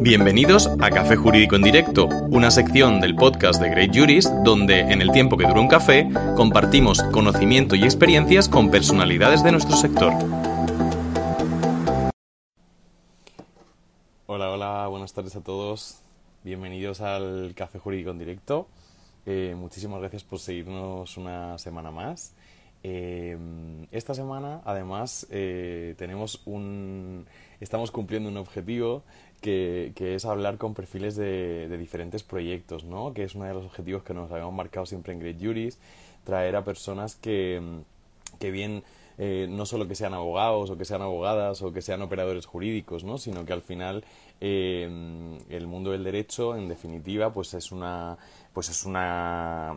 Bienvenidos a Café Jurídico en Directo, una sección del podcast de Great Juris donde, en el tiempo que dura un café, compartimos conocimiento y experiencias con personalidades de nuestro sector. Hola, hola, buenas tardes a todos. Bienvenidos al Café Jurídico en Directo. Eh, muchísimas gracias por seguirnos una semana más. Eh, esta semana, además, eh, tenemos un, estamos cumpliendo un objetivo que, es hablar con perfiles de, diferentes proyectos, ¿no? Que es uno de los objetivos que nos habíamos marcado siempre en Great Juris, traer a personas que, que bien no solo que sean abogados o que sean abogadas o que sean operadores jurídicos, ¿no? Sino que al final el mundo del derecho, en definitiva, pues es una pues es una,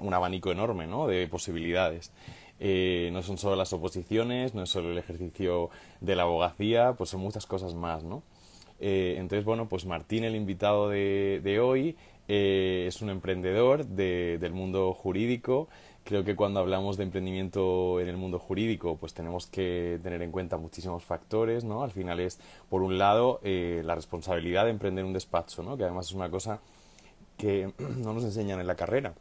un abanico enorme ¿no? de posibilidades. Eh, no son solo las oposiciones, no es solo el ejercicio de la abogacía, pues son muchas cosas más, ¿no? Eh, entonces, bueno, pues Martín, el invitado de, de hoy, eh, es un emprendedor de, del mundo jurídico. Creo que cuando hablamos de emprendimiento en el mundo jurídico, pues tenemos que tener en cuenta muchísimos factores, ¿no? Al final es, por un lado, la responsabilidad de emprender un despacho, ¿no? Que además es una cosa que no nos enseñan en la carrera,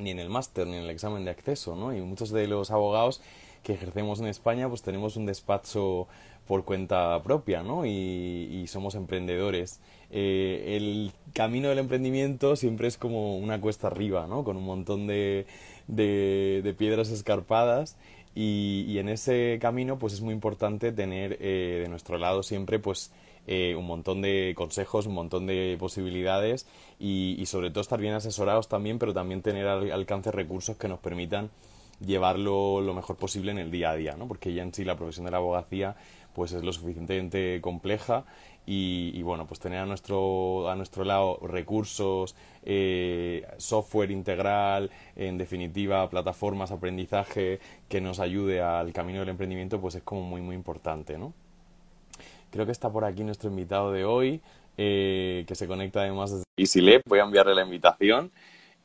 ni en el máster, ni en el examen de acceso, ¿no? Y muchos de los abogados que ejercemos en España, pues tenemos un despacho por cuenta propia, ¿no? Y, somos emprendedores. Eh, el camino del emprendimiento siempre es como una cuesta arriba, ¿no? Con un montón de, de, piedras escarpadas y, en ese camino, pues es muy importante tener eh, de nuestro lado siempre, pues, eh, un montón de consejos, un montón de posibilidades y, sobre todo estar bien asesorados también, pero también tener al alcance recursos que nos permitan llevarlo lo mejor posible en el día a día, ¿no? Porque ya en sí la profesión de la abogacía pues es lo suficientemente compleja y, bueno, pues tener a nuestro, a nuestro lado recursos, eh, software integral, en definitiva, plataformas, aprendizaje que nos ayude al camino del emprendimiento, pues es como muy, muy importante, ¿no? Creo que está por aquí nuestro invitado de hoy, eh, que se conecta además desde EasyLab. Voy a enviarle la invitación.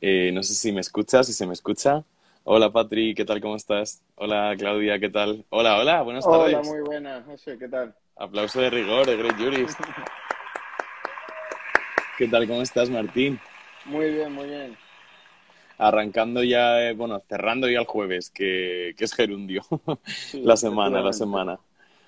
Eh, no sé si me escucha, si se me escucha. Hola Patri, ¿qué tal? ¿Cómo estás? Hola Claudia, ¿qué tal? Hola, hola, buenas tardes. Hola, muy buenas, José, ¿qué tal? Aplauso de rigor, de Great Jurist. ¿Qué tal? ¿Cómo estás, Martín? Muy bien, muy bien. Arrancando ya, eh, bueno, cerrando ya el jueves, que, que es gerundio, la semana, la semana.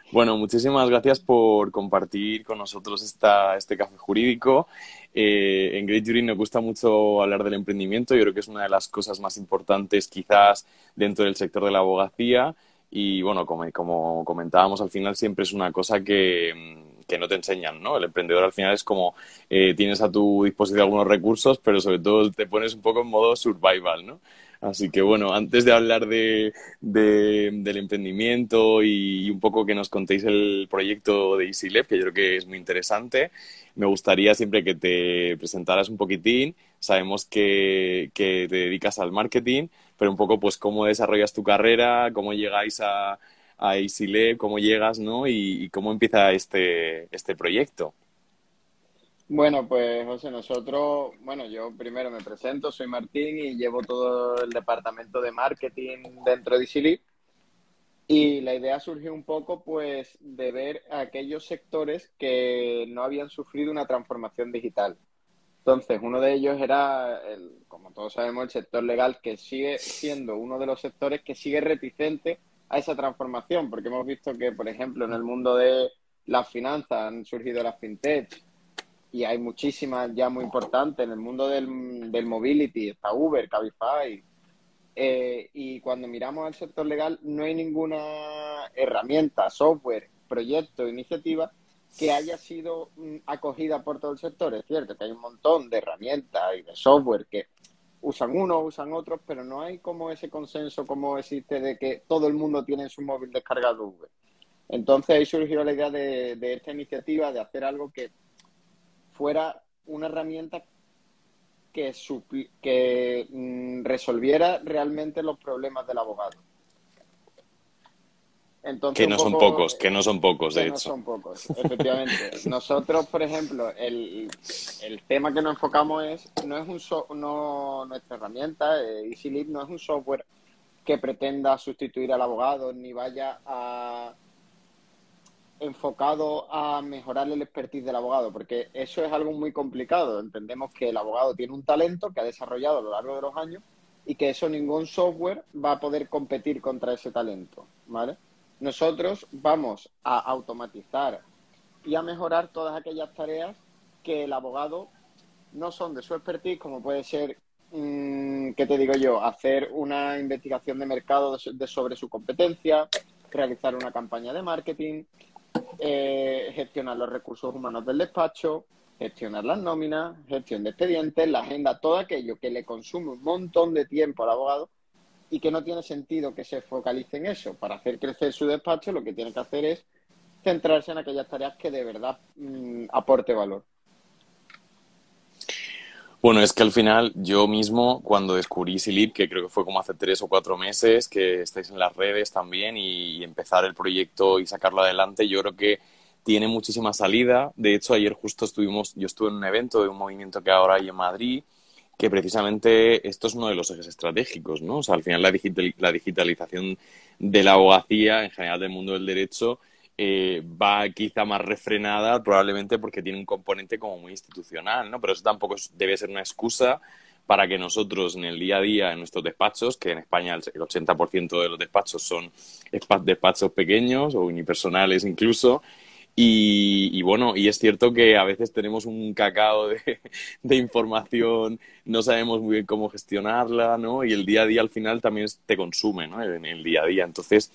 Bueno, muchísimas gracias por compartir con nosotros esta, este café jurídico. Eh, en Great Jury nos gusta mucho hablar del emprendimiento. Yo creo que es una de las cosas más importantes quizás dentro del sector de la abogacía. Y bueno, como, como comentábamos, al final siempre es una cosa que, que no te enseñan, ¿no? El emprendedor al final es como eh, tienes a tu disposición algunos recursos, pero sobre todo te pones un poco en modo survival, ¿no? Así que bueno, antes de hablar de, del emprendimiento y, un poco que nos contéis el proyecto de EasyLab, que yo creo que es muy interesante, me gustaría siempre que te presentaras un poquitín. Sabemos que, te dedicas al marketing, pero un poco pues cómo desarrollas tu carrera, cómo llegáis a, a cómo llegas, ¿no? Y, y cómo empieza este, este proyecto. Bueno, pues José, nosotros, bueno, yo primero me presento, soy Martín y llevo todo el departamento de marketing dentro de Easily. Y la idea surgió un poco, pues, de ver aquellos sectores que no habían sufrido una transformación digital. Entonces, uno de ellos era, el, como todos sabemos, el sector legal, que sigue siendo uno de los sectores que sigue reticente a esa transformación, porque hemos visto que, por ejemplo, en el mundo de las finanzas han surgido las fintech, y hay muchísimas ya muy importantes en el mundo del, del mobility, está Uber, Cabify. Eh, y cuando miramos al sector legal, no hay ninguna herramienta, software, proyecto, iniciativa que haya sido mm, acogida por todo el sector. Es cierto que hay un montón de herramientas y de software que usan unos, usan otros, pero no hay como ese consenso como existe de que todo el mundo tiene en su móvil descargado Uber. Entonces ahí surgió la idea de, de esta iniciativa de hacer algo que fuera una herramienta que, que mm, resolviera realmente los problemas del abogado. Entonces, que no son pocos, que no son pocos, de que hecho. No son pocos, efectivamente. Nosotros, por ejemplo, el, el, tema que nos enfocamos es, no es un no, nuestra herramienta, eh, EasyLead, no es un software que pretenda sustituir al abogado ni vaya a enfocado a mejorar el expertise del abogado, porque eso es algo muy complicado. Entendemos que el abogado tiene un talento que ha desarrollado a lo largo de los años y que eso ningún software va a poder competir contra ese talento, ¿vale? Nosotros vamos a automatizar y a mejorar todas aquellas tareas que el abogado no son de su expertise, como puede ser, mm, ¿qué te digo yo?, hacer una investigación de mercado sobre su competencia, realizar una campaña de marketing, eh, gestionar los recursos humanos del despacho, gestionar las nóminas, gestión de expedientes, la agenda, todo aquello que le consume un montón de tiempo al abogado y que no tiene sentido que se focalice en eso. Para hacer crecer su despacho, lo que tiene que hacer es centrarse en aquellas tareas que de verdad mm, aporte valor. Bueno, es que al final yo mismo, cuando descubrí Silip, que creo que fue como hace tres o cuatro meses, que estáis en las redes también y, empezar el proyecto y sacarlo adelante, yo creo que tiene muchísima salida. De hecho, ayer justo estuvimos, yo estuve en un evento de un movimiento que ahora hay en Madrid, que precisamente esto es uno de los ejes estratégicos, ¿no? O sea, al final la, la digitalización de la abogacía, en general del mundo del derecho, eh, va quizá más refrenada, probablemente porque tiene un componente como muy institucional, ¿no? Pero eso tampoco debe ser una excusa para que nosotros en el día a día, en nuestros despachos, que en España el 80% de los despachos son despachos pequeños o unipersonales incluso, y, bueno, y es cierto que a veces tenemos un cacao de, de, información, no sabemos muy bien cómo gestionarla, ¿no? Y el día a día al final también te consume, ¿no? En el día a día. Entonces,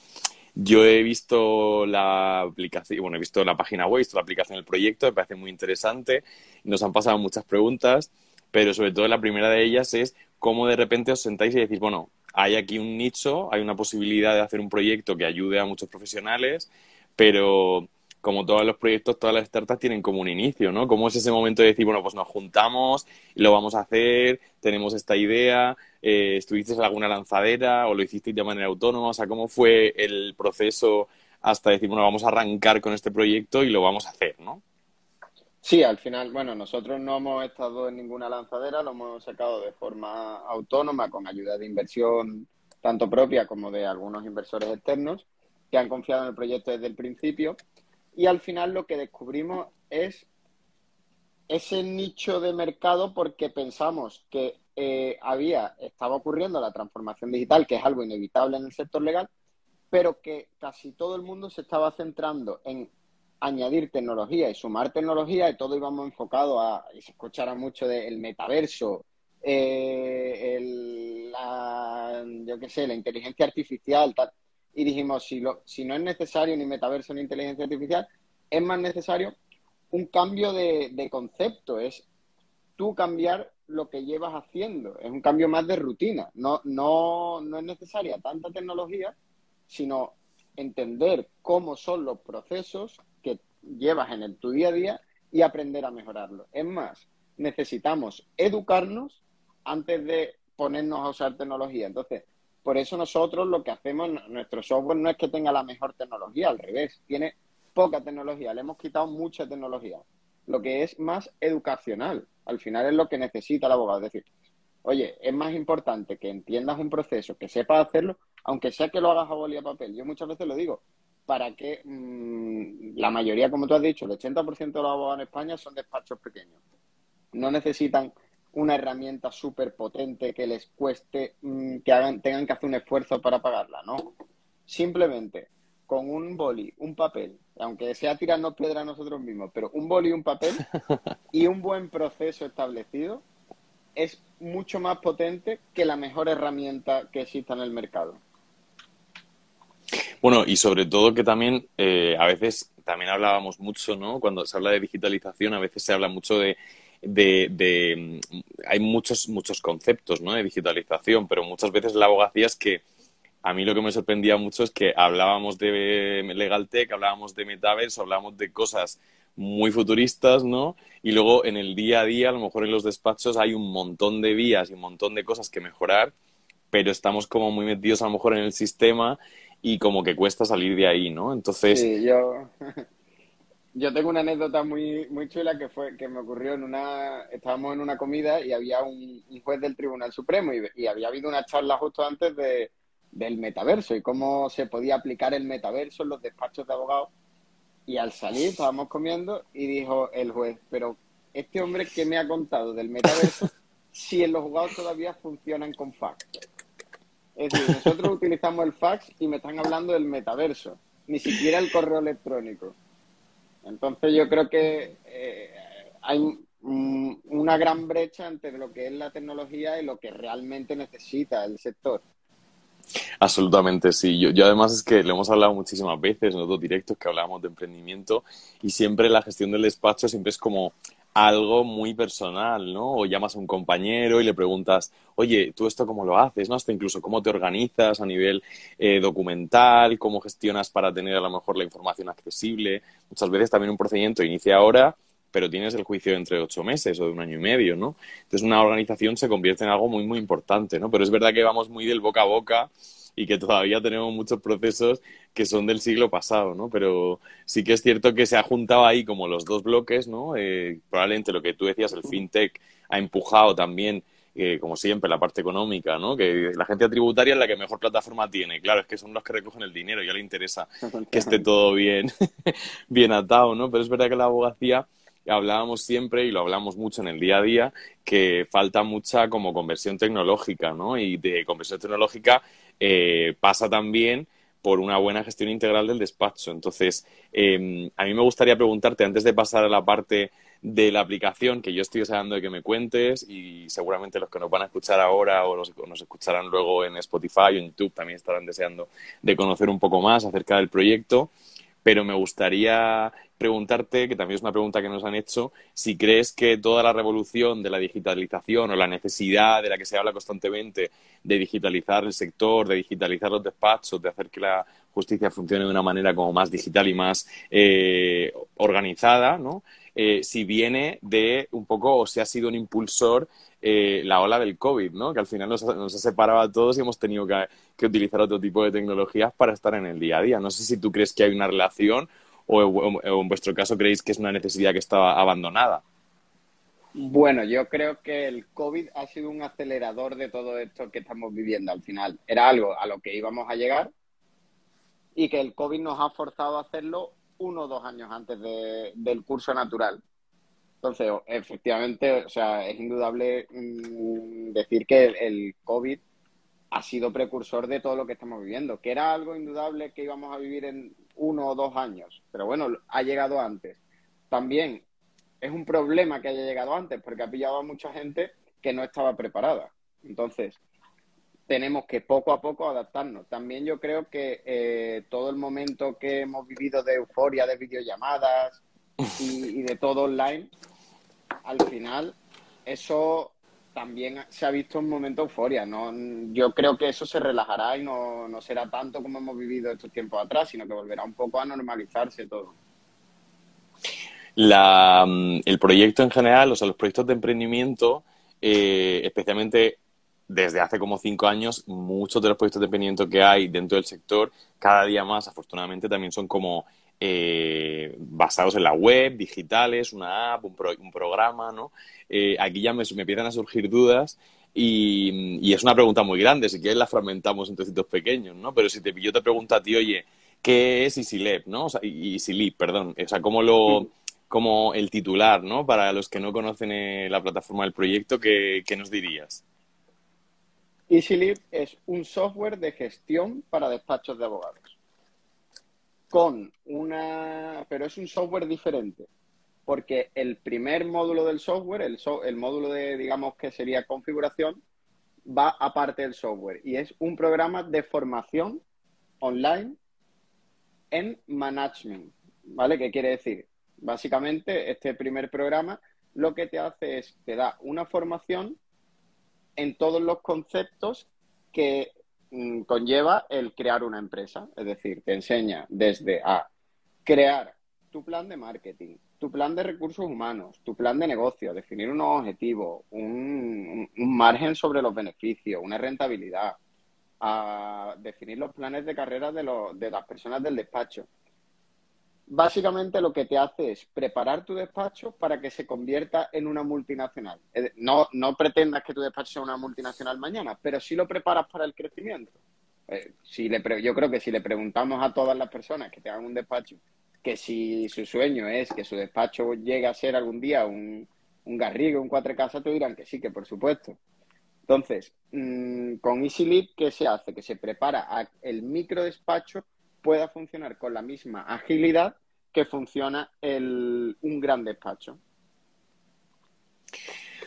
yo he visto la aplicación, bueno, he visto la página web, he visto la aplicación del proyecto, me parece muy interesante. Nos han pasado muchas preguntas, pero sobre todo la primera de ellas es cómo de repente os sentáis y decís, bueno, hay aquí un nicho, hay una posibilidad de hacer un proyecto que ayude a muchos profesionales, pero como todos los proyectos, todas las startups tienen como un inicio, ¿no? ¿Cómo es ese momento de decir, bueno, pues nos juntamos lo vamos a hacer, tenemos esta idea, eh, ¿estuvisteis en alguna lanzadera o lo hicisteis de manera autónoma? O sea, ¿cómo fue el proceso hasta decir, bueno, vamos a arrancar con este proyecto y lo vamos a hacer, ¿no? Sí, al final, bueno, nosotros no hemos estado en ninguna lanzadera, lo hemos sacado de forma autónoma con ayuda de inversión tanto propia como de algunos inversores externos que han confiado en el proyecto desde el principio y al final lo que descubrimos es ese nicho de mercado porque pensamos que eh, había, estaba ocurriendo la transformación digital, que es algo inevitable en el sector legal, pero que casi todo el mundo se estaba centrando en añadir tecnología y sumar tecnología y todo íbamos enfocado a, y se escuchara mucho del metaverso, eh, la, yo qué sé, la inteligencia artificial, y dijimos, si, lo, si no es necesario ni metaverso ni inteligencia artificial, es más necesario un cambio de, concepto, es tú cambiar lo que llevas haciendo, es un cambio más de rutina, no, no, no es necesaria tanta tecnología, sino entender cómo son los procesos que llevas en el, tu día a día y aprender a mejorarlo. Es más, necesitamos educarnos antes de ponernos a usar tecnología. Entonces, por eso nosotros lo que hacemos, nuestro software no es que tenga la mejor tecnología, al revés, tiene poca tecnología, le hemos quitado mucha tecnología. Lo que es más educacional, al final es lo que necesita el abogado. Es decir, oye, es más importante que entiendas un proceso, que sepas hacerlo, aunque sea que lo hagas a boli papel. Yo muchas veces lo digo, para que mm, la mayoría, como tú has dicho, el 80% de los abogados en España son despachos pequeños. No necesitan una herramienta súper potente que les cueste mm, que hagan, tengan que hacer un esfuerzo para pagarla, ¿no? Simplemente con un boli, un papel, aunque sea tirarnos piedra a nosotros mismos, pero un boli y un papel y un buen proceso establecido es mucho más potente que la mejor herramienta que exista en el mercado. Bueno, y sobre todo que también eh, a veces también hablábamos mucho, ¿no? Cuando se habla de digitalización, a veces se habla mucho de de, hay muchos, muchos conceptos ¿no? de digitalización, pero muchas veces la abogacía es que a mí lo que me sorprendía mucho es que hablábamos de Legal Tech, hablábamos de Metaverse, hablábamos de cosas muy futuristas, ¿no? Y luego en el día a día, a lo mejor en los despachos hay un montón de vías y un montón de cosas que mejorar, pero estamos como muy metidos a lo mejor en el sistema y como que cuesta salir de ahí, ¿no? Entonces... Sí, yo... Yo tengo una anécdota muy, muy chula que fue que me ocurrió en una. Estábamos en una comida y había un, juez del Tribunal Supremo y, había habido una charla justo antes de, del metaverso y cómo se podía aplicar el metaverso en los despachos de abogados. Y al salir estábamos comiendo y dijo el juez, pero este hombre que me ha contado del metaverso, si en los jugados todavía funcionan con fax. Es decir, nosotros utilizamos el fax y me están hablando del metaverso, ni siquiera el correo electrónico. Entonces yo creo que eh, hay una gran brecha entre lo que es la tecnología y lo que realmente necesita el sector. Absolutamente, sí. Yo, yo, además es que lo hemos hablado muchísimas veces en otros directos que hablábamos de emprendimiento y siempre la gestión del despacho siempre es como algo muy personal, ¿no? O llamas a un compañero y le preguntas, oye, ¿tú esto cómo lo haces? ¿No? Hasta incluso cómo te organizas a nivel eh, documental, cómo gestionas para tener a lo mejor la información accesible. Muchas veces también un procedimiento inicia ahora, pero tienes el juicio entre ocho meses o de un año y medio, ¿no? Entonces una organización se convierte en algo muy, muy importante, ¿no? Pero es verdad que vamos muy del boca a boca y que todavía tenemos muchos procesos que son del siglo pasado, ¿no? Pero sí que es cierto que se ha juntado ahí como los dos bloques, ¿no? Eh, probablemente lo que tú decías, el fintech ha empujado también, eh, como siempre, la parte económica, ¿no? Que la agencia tributaria es la que mejor plataforma tiene. Claro, es que son los que recogen el dinero, ya le interesa que esté todo bien, bien atado, ¿no? Pero es verdad que la abogacía hablábamos siempre y lo hablamos mucho en el día a día que falta mucha como conversión tecnológica, ¿no? Y de conversión tecnológica eh, pasa también por una buena gestión integral del despacho. Entonces, em, a mí me gustaría preguntarte, antes de pasar a la parte de la aplicación, que yo estoy deseando de que me cuentes y seguramente los que nos van a escuchar ahora o los que nos escucharán luego en Spotify o en YouTube también estarán deseando de conocer un poco más acerca del proyecto pero me gustaría preguntarte, que también es una pregunta que nos han hecho, si crees que toda la revolución de la digitalización o la necesidad de la que se habla constantemente de digitalizar el sector, de digitalizar los despachos, de hacer que la justicia funcione de una manera como más digital y más eh, organizada, ¿no? Eh, si viene de un poco o si ha sido un impulsor eh, la ola del COVID, ¿no? Que al final nos, ha separado a todos y hemos tenido que, utilizar otro tipo de tecnologías para estar en el día a día. No sé si tú crees que hay una relación o, en vuestro caso creéis que es una necesidad que estaba abandonada. Bueno, yo creo que el COVID ha sido un acelerador de todo esto que estamos viviendo al final. Era algo a lo que íbamos a llegar y que el COVID nos ha forzado a hacerlo uno o dos años antes del curso natural. Entonces, efectivamente, o sea, es indudable mm, decir que el, COVID ha sido precursor de todo lo que estamos viviendo, que era algo indudable que íbamos a vivir en uno o dos años, pero bueno, ha llegado antes. También es un problema que haya llegado antes, porque ha pillado a mucha gente que no estaba preparada. Entonces, tenemos que poco a poco adaptarnos. También yo creo que eh, todo el momento que hemos vivido de euforia, de videollamadas y de todo online, al final eso también se ha visto un momento de euforia. ¿no? Yo creo que eso se relajará y no, no será tanto como hemos vivido estos tiempos atrás, sino que volverá un poco a normalizarse todo. La, mm, el proyecto en general, o sea, los proyectos de emprendimiento, eh, especialmente desde hace como cinco años, muchos de los proyectos de emprendimiento que hay dentro del sector, cada día más, afortunadamente, también son como eh, basados en la web, digitales, una app, un, programa, ¿no? Eh, aquí ya me, empiezan a surgir dudas y, es una pregunta muy grande, si quieres la fragmentamos en trocitos pequeños, ¿no? Pero si te, yo te pregunto a ti, oye, ¿qué es EasyLab, no? O sea, EasyLib, perdón, o sea, ¿cómo lo como el titular, ¿no? Para los que no conocen eh, la plataforma del proyecto, ¿qué, qué nos dirías? EasyLib es un software de gestión para despachos de abogados con una, pero es un software diferente, porque el primer módulo del software, el, el módulo de, digamos que sería configuración, va aparte del software y es un programa de formación online en management, ¿vale? ¿Qué quiere decir? Básicamente, este primer programa lo que te hace es, te da una formación en todos los conceptos que Mm, conlleva el crear una empresa. Es decir, te enseña desde a crear tu plan de marketing, tu plan de recursos humanos, tu plan de negocio, definir unos objetivos, un, margen sobre los beneficios, una rentabilidad, a definir los planes de carrera de, de las personas del despacho básicamente lo que te hace es preparar tu despacho para que se convierta en una multinacional. No, no pretendas que tu despacho sea una multinacional mañana, pero sí lo preparas para el crecimiento. Eh, si le yo creo que si le preguntamos a todas las personas que tengan un despacho que si su sueño es que su despacho llegue a ser algún día un, un Garrigo, un Cuatro Casas, te dirán que sí, que por supuesto. Entonces, mm, con EasyLead, ¿qué se hace? Que se prepara a el micro despacho pueda funcionar con la misma agilidad que funciona el, un gran despacho.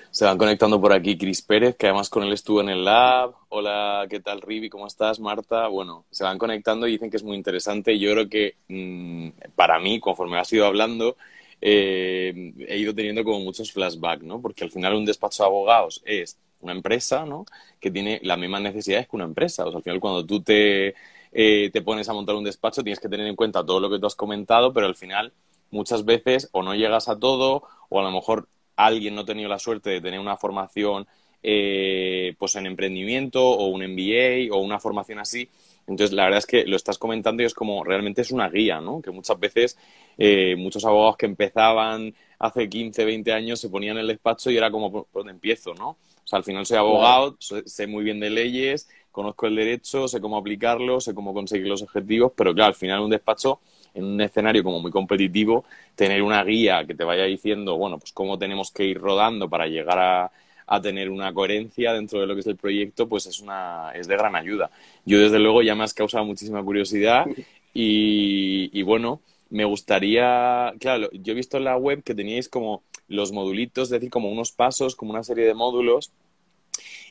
Se van conectando por aquí Cris Pérez, que además con él estuvo en el lab. Hola, ¿qué tal, Rivi? ¿Cómo estás, Marta? Bueno, se van conectando y dicen que es muy interesante. Yo creo que mmm, para mí, conforme has ido hablando, eh, he ido teniendo como muchos flashbacks, ¿no? Porque al final un despacho de abogados es una empresa, ¿no? Que tiene las mismas necesidades que una empresa. O sea, al final cuando tú te, eh, te pones a montar un despacho tienes que tener en cuenta todo lo que tú has comentado, pero al final muchas veces o no llegas a todo o a lo mejor alguien no ha tenido la suerte de tener una formación eh, pues en emprendimiento o un MBA o una formación así. Entonces, la verdad es que lo estás comentando y es como realmente es una guía, ¿no? Que muchas veces eh, muchos abogados que empezaban hace 15, 20 años se ponían en el despacho y era como, ¿por dónde empiezo, no? O sea, al final soy abogado, sé muy bien de leyes, conozco el derecho, sé cómo aplicarlo, sé cómo conseguir los objetivos, pero claro, al final un despacho en un escenario como muy competitivo, tener una guía que te vaya diciendo, bueno, pues cómo tenemos que ir rodando para llegar a, tener una coherencia dentro de lo que es el proyecto, pues es, una, es de gran ayuda. Yo, desde luego, ya me has causado muchísima curiosidad y, bueno, me gustaría, claro, yo he visto en la web que teníais como los modulitos, es decir, como unos pasos, como una serie de módulos.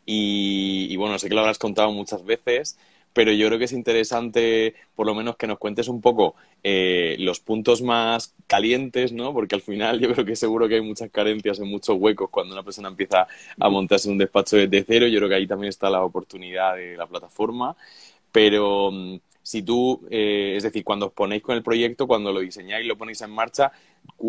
Y, y, bueno, sé que lo habrás contado muchas veces, pero yo creo que es interesante, por lo menos, que nos cuentes un poco eh, los puntos más calientes, ¿no? Porque al final yo creo que seguro que hay muchas carencias en muchos huecos cuando una persona empieza a montarse un despacho desde cero. Yo creo que ahí también está la oportunidad de la plataforma. Pero mm, si tú, eh, es decir, cuando os ponéis con el proyecto, cuando lo diseñáis lo ponéis en marcha,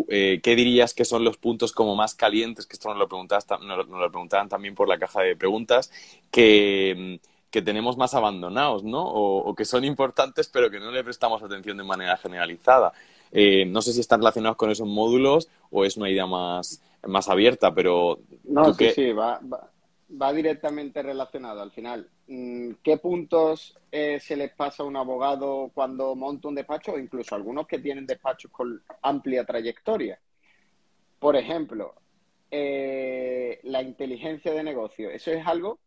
eh, ¿qué dirías que son los puntos como más calientes? Que esto nos lo, lo preguntaban también por la caja de preguntas, que mm, que tenemos más abandonados, ¿no? O, que son importantes pero que no le prestamos atención de manera generalizada. Eh, no sé si están relacionados con esos módulos o es una idea más, más abierta, pero... No, sí, sí, va, va, directamente relacionado al final. Mm, ¿Qué puntos eh, se les pasa a un abogado cuando monta un despacho o incluso algunos que tienen despachos con amplia trayectoria? Por ejemplo, eh, la inteligencia de negocio. Eso es algo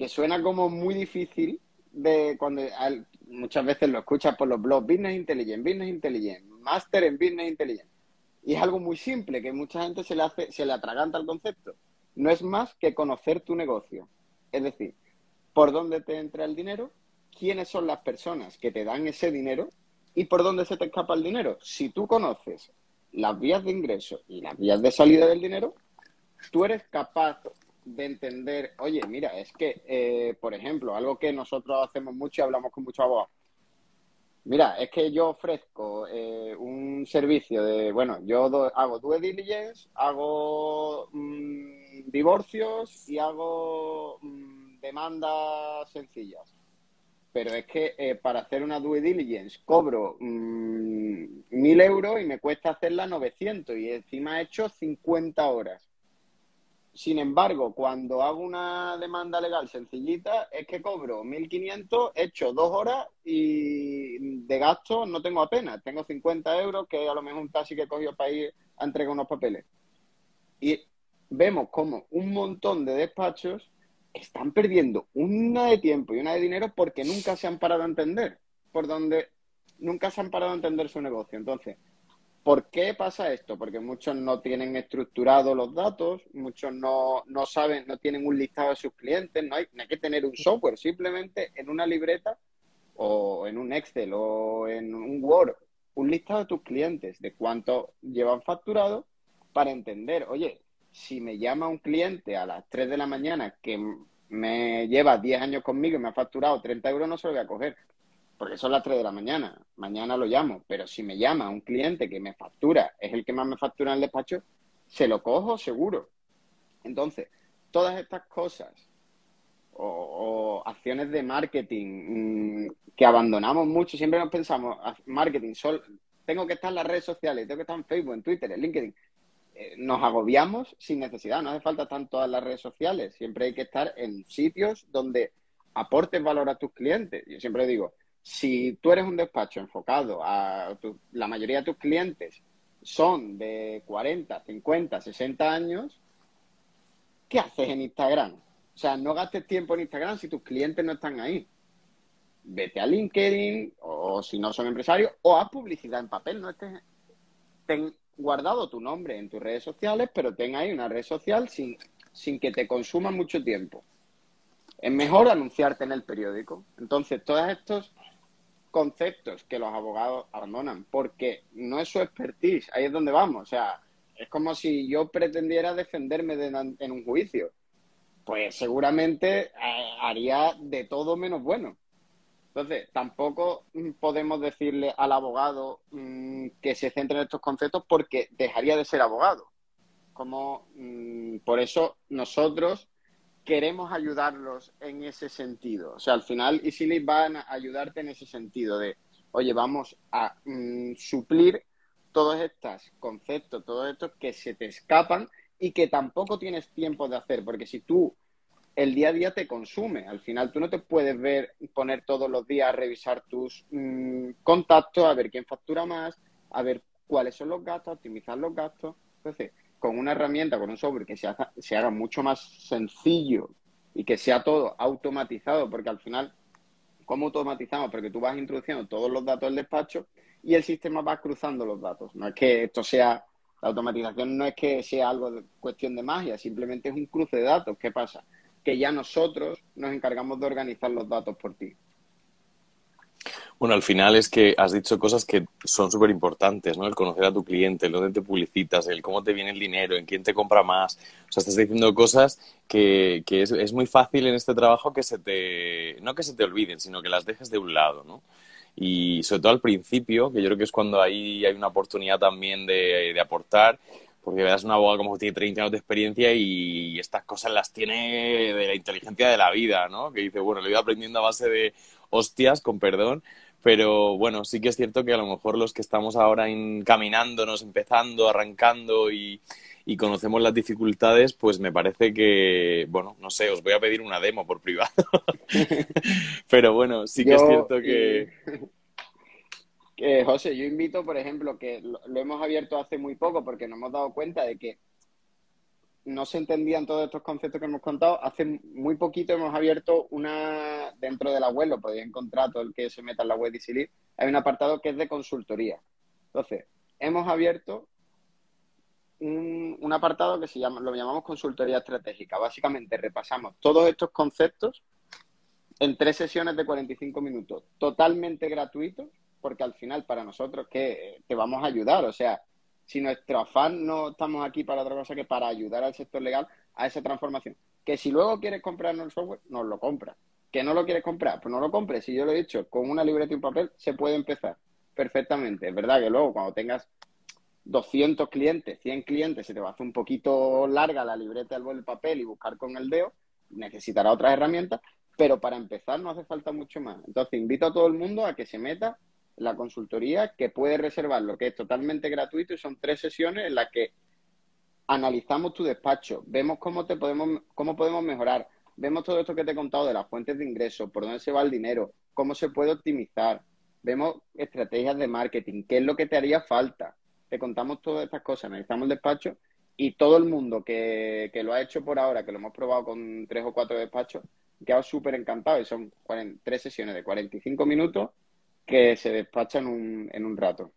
que suena como muy difícil de cuando muchas veces lo escuchas por los blogs Business Intelligent, Business Intelligent, Master en Business Intelligent. Y es algo muy simple que mucha gente se le hace, se le atraganta el concepto. No es más que conocer tu negocio. Es decir, por dónde te entra el dinero, quiénes son las personas que te dan ese dinero y por dónde se te escapa el dinero. Si tú conoces las vías de ingreso y las vías de salida del dinero, tú eres capaz de entender, oye, mira, es que, eh, por ejemplo, algo que nosotros hacemos mucho y hablamos con muchos abogados. Mira, es que yo ofrezco eh, un servicio de, bueno, yo hago due diligence, hago mm, divorcios y hago mm, demandas sencillas. Pero es que eh, para hacer una due diligence cobro mm, mil euros y me cuesta hacerla 900 y encima he hecho 50 horas. Sin embargo, cuando hago una demanda legal sencillita, es que cobro 1.500, he hecho dos horas y de gasto no tengo apenas. Tengo 50 euros, que a lo mejor un taxi que he cogido para ir a entregar unos papeles. Y vemos como un montón de despachos están perdiendo una de tiempo y una de dinero porque nunca se han parado a entender por donde nunca se han parado a entender su negocio. Entonces, ¿Por qué pasa esto? Porque muchos no tienen estructurados los datos, muchos no, no, saben, no tienen un listado de sus clientes, no hay, no hay que tener un software, simplemente en una libreta o en un Excel o en un Word, un listado de tus clientes, de cuánto llevan facturado, para entender, oye, si me llama un cliente a las 3 de la mañana que me lleva 10 años conmigo y me ha facturado 30 euros, no se lo voy a coger porque son las 3 de la mañana, mañana lo llamo, pero si me llama un cliente que me factura, es el que más me factura en el despacho, se lo cojo seguro. Entonces, todas estas cosas o, acciones de marketing mm, que abandonamos mucho, siempre nos pensamos, ah, marketing, sol, tengo que estar en las redes sociales, tengo que estar en Facebook, en Twitter, en LinkedIn. Eh, nos agobiamos sin necesidad, no hace falta estar en todas las redes sociales, siempre hay que estar en sitios donde aportes valor a tus clientes. Yo siempre digo, si tú eres un despacho enfocado a la mayoría de tus clientes son de 40, 50, 60 años, ¿qué haces en Instagram? O sea, no gastes tiempo en Instagram si tus clientes no están ahí. Vete a LinkedIn o si no son empresarios o haz publicidad en papel. No estés, ten guardado tu nombre en tus redes sociales, pero ten ahí una red social sin, sin que te consuma mucho tiempo. Es mejor anunciarte en el periódico. Entonces, todos estos conceptos que los abogados abandonan porque no es su expertise, ahí es donde vamos. O sea, es como si yo pretendiera defenderme en un juicio. Pues seguramente eh, haría de todo menos bueno. Entonces, tampoco mm, podemos decirle al abogado mm, que se centre en estos conceptos porque dejaría de ser abogado. Como mm, por eso nosotros queremos ayudarlos en ese sentido. O sea, al final EasyLead van a ayudarte en ese sentido de, oye, vamos a mm, suplir todos estos conceptos, todos estos que se te escapan y que tampoco tienes tiempo de hacer, porque si tú el día a día te consume, al final tú no te puedes ver, poner todos los días a revisar tus mm, contactos, a ver quién factura más, a ver cuáles son los gastos, optimizar los gastos. Entonces, con una herramienta, con un software que se haga, se haga mucho más sencillo y que sea todo automatizado, porque al final, ¿cómo automatizamos? Porque tú vas introduciendo todos los datos del despacho y el sistema va cruzando los datos. No es que esto sea, la automatización no es que sea algo de cuestión de magia, simplemente es un cruce de datos. ¿Qué pasa? Que ya nosotros nos encargamos de organizar los datos por ti. Bueno, al final es que has dicho cosas que son súper importantes, ¿no? El conocer a tu cliente, el dónde te publicitas, el cómo te viene el dinero, en quién te compra más. O sea, estás diciendo cosas que, que es, muy fácil en este trabajo que se te, no que se te olviden, sino que las dejes de un lado, ¿no? Y sobre todo al principio, que yo creo que es cuando ahí hay una oportunidad también de, aportar, porque veas una abogado como que tiene 30 años de experiencia y estas cosas las tiene de la inteligencia de la vida, ¿no? Que dice, bueno, le voy aprendiendo a base de hostias, con perdón, pero bueno, sí que es cierto que a lo mejor los que estamos ahora encaminándonos, empezando, arrancando y, conocemos las dificultades, pues me parece que, bueno, no sé, os voy a pedir una demo por privado. pero bueno, sí que es cierto que... José, yo invito, por ejemplo, que lo hemos abierto hace muy poco porque nos hemos dado cuenta de que no se entendían todos estos conceptos que hemos contado. Hace muy poquito hemos abierto una, dentro de la web, lo podéis encontrar todo el que se meta en la web de EasyLead, hay un apartado que es de consultoría. Entonces, hemos abierto un, un, apartado que se llama, lo llamamos consultoría estratégica. Básicamente repasamos todos estos conceptos en tres sesiones de 45 minutos, totalmente gratuitos, porque al final para nosotros que te vamos a ayudar, o sea, si nuestro afán no estamos aquí para otra cosa que para ayudar al sector legal a esa transformación. Que si luego quieres comprarnos el software, nos lo compra. Que no lo quieres comprar, pues no lo compres. Si yo lo he dicho, con una libreta y un papel se puede empezar perfectamente. Es verdad que luego cuando tengas 200 clientes, 100 clientes, se te va a hacer un poquito larga la libreta, el, el papel y buscar con el dedo. Necesitará otras herramientas, pero para empezar no hace falta mucho más. Entonces invito a todo el mundo a que se meta la consultoría que puede reservar lo que es totalmente gratuito y son tres sesiones en las que analizamos tu despacho, vemos cómo te podemos, cómo podemos mejorar, vemos todo esto que te he contado de las fuentes de ingresos, por dónde se va el dinero, cómo se puede optimizar, vemos estrategias de marketing, qué es lo que te haría falta. Te contamos todas estas cosas, analizamos el despacho y todo el mundo que, que lo ha hecho por ahora, que lo hemos probado con tres o cuatro despachos, quedado súper encantado y son tres sesiones de 45 minutos que se despacha en un, en un rato.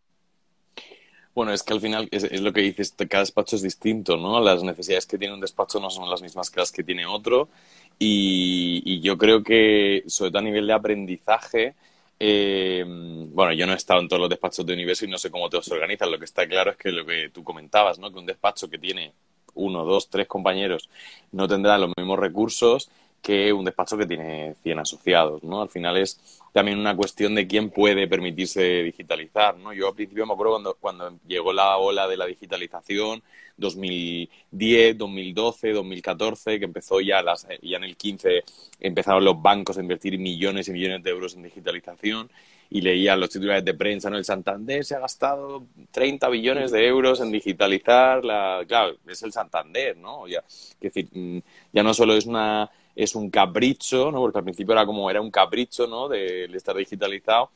Bueno, es que al final es, lo que dices, cada despacho es distinto, ¿no? Las necesidades que tiene un despacho no son las mismas que las que tiene otro. Y, yo creo que, sobre todo a nivel de aprendizaje, eh, bueno, yo no he estado en todos los despachos de universo y no sé cómo te se organizan. Lo que está claro es que lo que tú comentabas, ¿no? Que un despacho que tiene uno, dos, tres compañeros no tendrá los mismos recursos que un despacho que tiene 100 asociados, ¿no? Al final es también una cuestión de quién puede permitirse digitalizar, ¿no? Yo al principio me acuerdo cuando, cuando llegó la ola de la digitalización, 2010, 2012, 2014, que empezó ya, las, ya en el 15 empezaron los bancos a invertir millones y millones de euros en digitalización y leía los titulares de prensa, ¿no? El Santander se ha gastado 30 billones de euros en digitalizar la... Claro, es el Santander, ¿no? Ya, es decir, mm, ya no solo es una es un capricho, ¿no? Porque al principio era como, era un capricho, ¿no? De, estar digitalizado.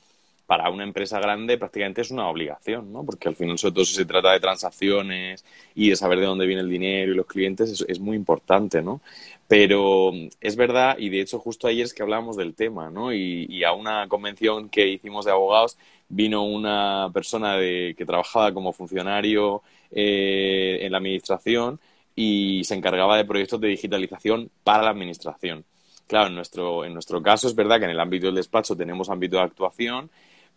Para una empresa grande prácticamente es una obligación, ¿no? Porque al final, sobre todo si se trata de transacciones y de saber de dónde viene el dinero y los clientes, es, es muy importante, ¿no? Pero es verdad, y de hecho justo ayer es que hablábamos del tema, ¿no? Y, y a una convención que hicimos de abogados vino una persona de, que trabajaba como funcionario eh, en la administración y se encargaba de proyectos de digitalización para la administración. Claro, en nuestro, en nuestro caso es verdad que en el ámbito del despacho tenemos ámbito de actuación,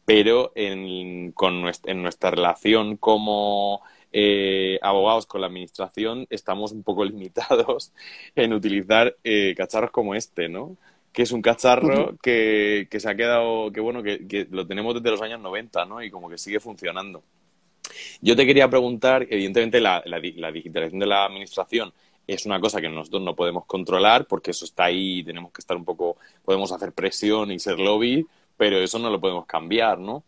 pero en, con nuestra, en nuestra relación como eh, abogados con la administración estamos un poco limitados en utilizar eh, cacharros como este, ¿no? que es un cacharro que, que, se ha quedado, que bueno, que, que, lo tenemos desde los años 90, ¿no? Y como que sigue funcionando. Yo te quería preguntar, evidentemente la, la, digitalización de la administración es una cosa que nosotros no podemos controlar porque eso está ahí y tenemos que estar un poco, podemos hacer presión y ser lobby, pero eso no lo podemos cambiar, ¿no?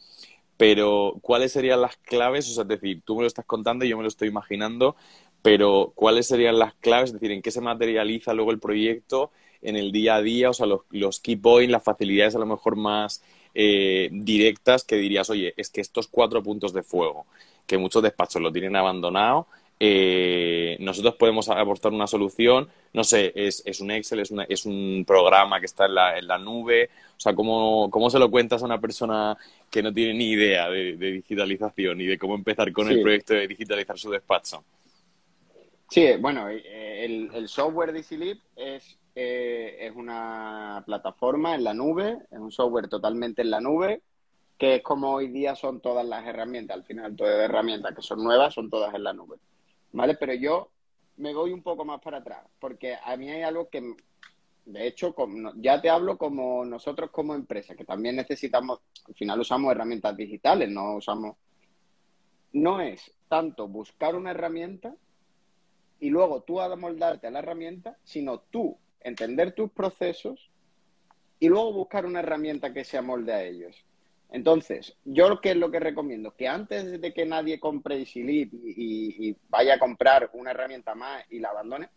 Pero, ¿cuáles serían las claves? O sea, es decir, tú me lo estás contando y yo me lo estoy imaginando, pero ¿cuáles serían las claves? Es decir, ¿en qué se materializa luego el proyecto? en el día a día, o sea, los, los key points, las facilidades a lo mejor más eh, directas que dirías, oye, es que estos cuatro puntos de fuego, que muchos despachos lo tienen abandonado, eh, nosotros podemos aportar una solución, no sé, es, es un Excel, es, una, es un programa que está en la, en la nube, o sea, ¿cómo, ¿cómo, se lo cuentas a una persona que no tiene ni idea de, de digitalización y de cómo empezar con sí. el proyecto de digitalizar su despacho? Sí, bueno, eh, el, el software de EasyLeap es eh, es una plataforma en la nube, es un software totalmente en la nube, que es como hoy día son todas las herramientas. Al final, todas las herramientas que son nuevas son todas en la nube. ¿Vale? Pero yo me voy un poco más para atrás, porque a mí hay algo que, de hecho, ya te hablo como nosotros como empresa, que también necesitamos, al final usamos herramientas digitales, no usamos... No es tanto buscar una herramienta y luego tú amoldarte a la herramienta, sino tú entender tus procesos y luego buscar una herramienta que se amolde a ellos. Entonces, yo qué es lo que recomiendo, que antes de que nadie compre EasyLeap y, y, vaya a comprar una herramienta más y la abandone,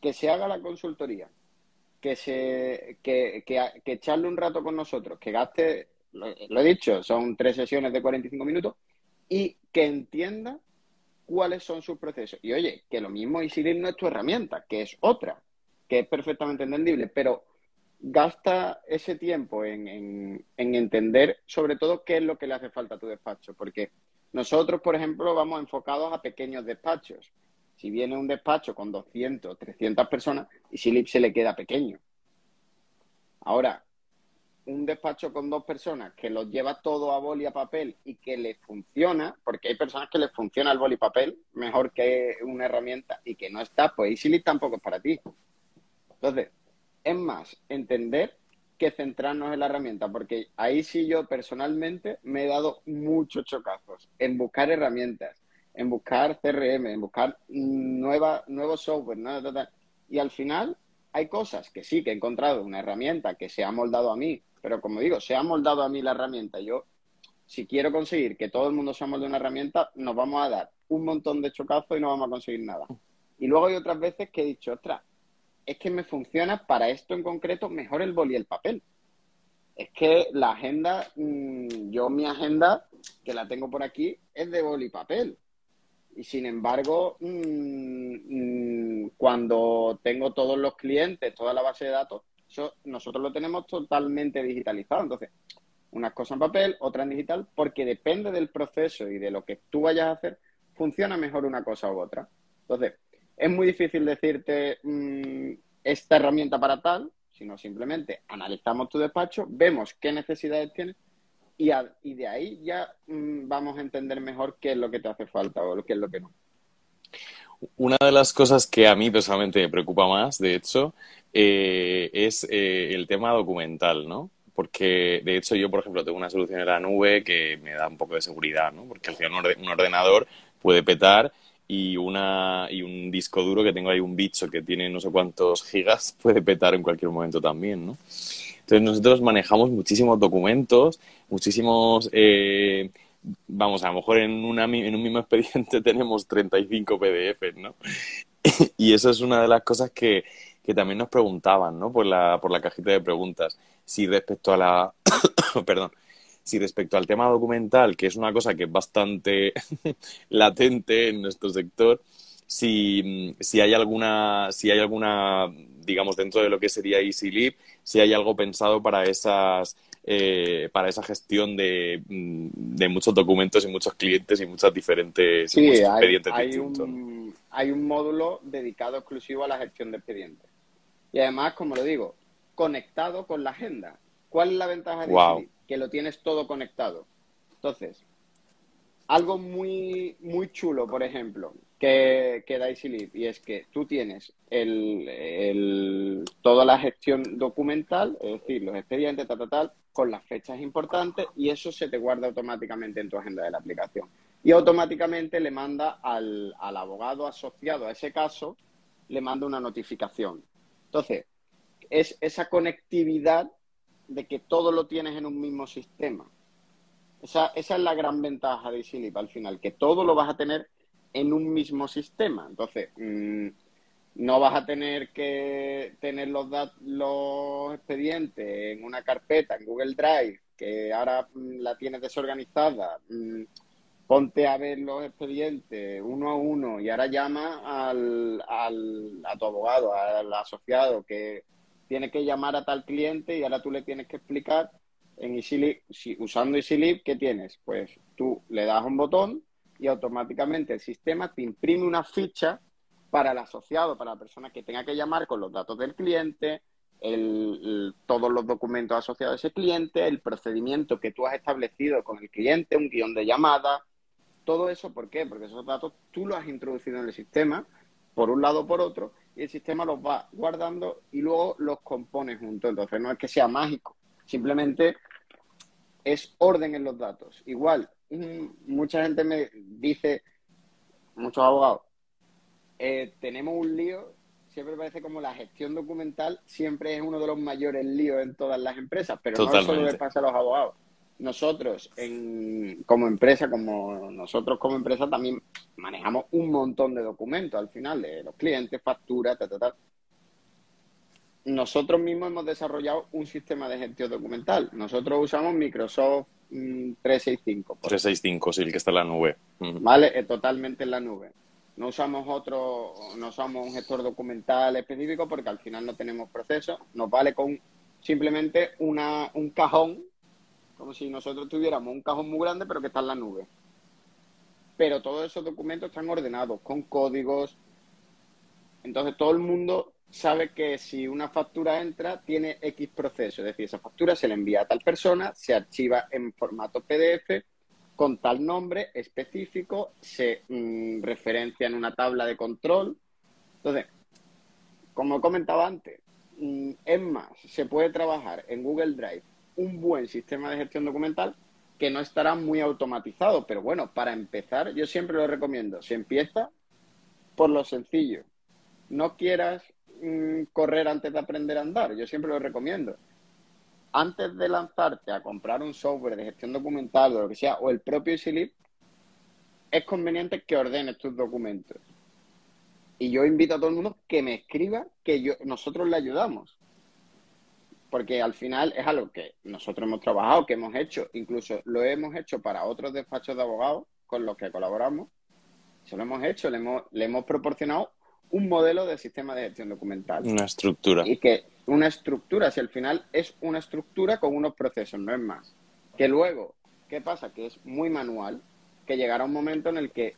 que se haga la consultoría, que se que, que, que echarle un rato con nosotros, que gaste, lo, he dicho, son tres sesiones de 45 minutos, y que entienda cuáles son sus procesos. Y oye, que lo mismo EasyLeap no es tu herramienta, que es otra que es perfectamente entendible, pero gasta ese tiempo en, en, en, entender sobre todo qué es lo que le hace falta a tu despacho, porque nosotros, por ejemplo, vamos enfocados a pequeños despachos. Si viene un despacho con 200, 300 personas, y Silip se le queda pequeño. Ahora, un despacho con dos personas que los lleva todo a boli a papel y que le funciona, porque hay personas que les funciona el boli papel mejor que una herramienta y que no está, pues EasyLeap tampoco es para ti. Entonces, es más entender que centrarnos en la herramienta, porque ahí sí yo personalmente me he dado muchos chocazos en buscar herramientas, en buscar CRM, en buscar nueva, nuevos software, ¿no? y al final hay cosas que sí que he encontrado una herramienta que se ha moldado a mí, pero como digo, se ha moldado a mí la herramienta. Yo, si quiero conseguir que todo el mundo se molde una herramienta, nos vamos a dar un montón de chocazos y no vamos a conseguir nada. Y luego hay otras veces que he dicho, ostras, es que me funciona para esto en concreto mejor el boli y el papel. Es que la agenda, mmm, yo mi agenda, que la tengo por aquí, es de boli y papel. Y sin embargo, mmm, mmm, cuando tengo todos los clientes, toda la base de datos, nosotros lo tenemos totalmente digitalizado. Entonces, unas cosas en papel, otras en digital, porque depende del proceso y de lo que tú vayas a hacer, funciona mejor una cosa u otra. Entonces, es muy difícil decirte mmm, esta herramienta para tal, sino simplemente analizamos tu despacho, vemos qué necesidades tienes y, a, y de ahí ya mmm, vamos a entender mejor qué es lo que te hace falta o qué es lo que no. Una de las cosas que a mí personalmente me preocupa más, de hecho, eh, es eh, el tema documental, ¿no? Porque, de hecho, yo, por ejemplo, tengo una solución en la nube que me da un poco de seguridad, ¿no? Porque al final un ordenador puede petar y, una, y un disco duro que tengo ahí un bicho que tiene no sé cuántos gigas puede petar en cualquier momento también, ¿no? Entonces nosotros manejamos muchísimos documentos, muchísimos, eh, vamos, a lo mejor en, una, en un mismo expediente tenemos 35 PDFs, ¿no? y eso es una de las cosas que, que también nos preguntaban, ¿no? Por la, por la cajita de preguntas, si respecto a la, perdón, si respecto al tema documental, que es una cosa que es bastante latente en nuestro sector, si, si, hay alguna, si hay alguna, digamos, dentro de lo que sería EasyLib, si hay algo pensado para esas eh, para esa gestión de, mm, de, muchos documentos y muchos clientes y muchas diferentes sí, expedientes hay, Un, hay un módulo dedicado exclusivo a la gestión de expedientes. Y además, como lo digo, conectado con la agenda. ¿Cuál es la ventaja de EasyLib? Que lo tienes todo conectado. Entonces, algo muy, muy chulo, por ejemplo, que, que da y es que tú tienes el, toda la gestión documental, es decir, los expedientes, tal, tal, tal, con las fechas importantes y eso se te guarda automáticamente en tu agenda de la aplicación. Y automáticamente le manda al, al abogado asociado a ese caso, le manda una notificación. Entonces, es esa conectividad de que todo lo tienes en un mismo sistema. Esa, esa es la gran ventaja de EasyLib al final, que todo lo vas a tener en un mismo sistema. Entonces, mm, no vas a tener que tener los, los expedientes en una carpeta, en Google Drive, que ahora mm, la tienes desorganizada. Mm, ponte a ver los expedientes uno a uno y ahora llama al, al, a tu abogado, al asociado, que tiene que llamar a tal cliente y ahora tú le tienes que explicar en EasyLib, si, usando EasyLib, ¿qué tienes? Pues tú le das un botón y automáticamente el sistema te imprime una ficha para el asociado, para la persona que tenga que llamar con los datos del cliente, todos los documentos asociados a ese cliente, el procedimiento que tú has establecido con el cliente, un guion de llamada, todo eso, ¿por qué? Porque esos datos tú los has introducido en el sistema, por un lado o por otro, y el sistema los va guardando y luego los compone juntos. Entonces no es que sea mágico, simplemente es orden en los datos. Igual, mucha gente me dice, muchos abogados, eh, tenemos un lío, siempre parece como la gestión documental siempre es uno de los mayores líos en todas las empresas, pero no solo le pasa a los abogados. Nosotros, en, como empresa, como nosotros como empresa, también manejamos un montón de documentos al final, de los clientes, facturas, tal, tal, tal nosotros mismos hemos desarrollado un sistema de gestión documental. Nosotros usamos Microsoft 365. Mm, 365, sí, el que está en la nube. Vale, eh, totalmente en la nube. No usamos otro, no usamos un gestor documental específico porque al final no tenemos proceso. Nos vale con simplemente una, un cajón, como si nosotros tuviéramos un cajón muy grande pero que está en la nube. Pero todos esos documentos están ordenados con códigos. Entonces todo el mundo sabe que si una factura entra, tiene X proceso. Es decir, esa factura se le envía a tal persona, se archiva en formato PDF con tal nombre específico, se mm, referencia en una tabla de control. Entonces, como he comentado antes, mm, es más, se puede trabajar en Google Drive un buen sistema de gestión documental que no estará muy automatizado, pero bueno, para empezar, yo siempre lo recomiendo. Se empieza por lo sencillo. No quieras Mm, correr antes de aprender a andar. Yo siempre lo recomiendo. Antes de lanzarte a comprar un software de gestión documental o lo que sea, o el propio EasyLib, es conveniente que ordenes tus documentos. Y yo invito a todo el mundo que me escriba que yo, nosotros le ayudamos. Porque al final es algo que nosotros hemos trabajado, que hemos hecho, incluso lo hemos hecho para otros despachos de abogados con los que colaboramos. Se lo hemos hecho, le hemos, le hemos proporcionado un modelo de sistema de gestión documental. Una estructura. Y que una estructura, si al final es una estructura con unos procesos, no es más. Que luego, ¿qué pasa? Que es muy manual, que llegará un momento en el que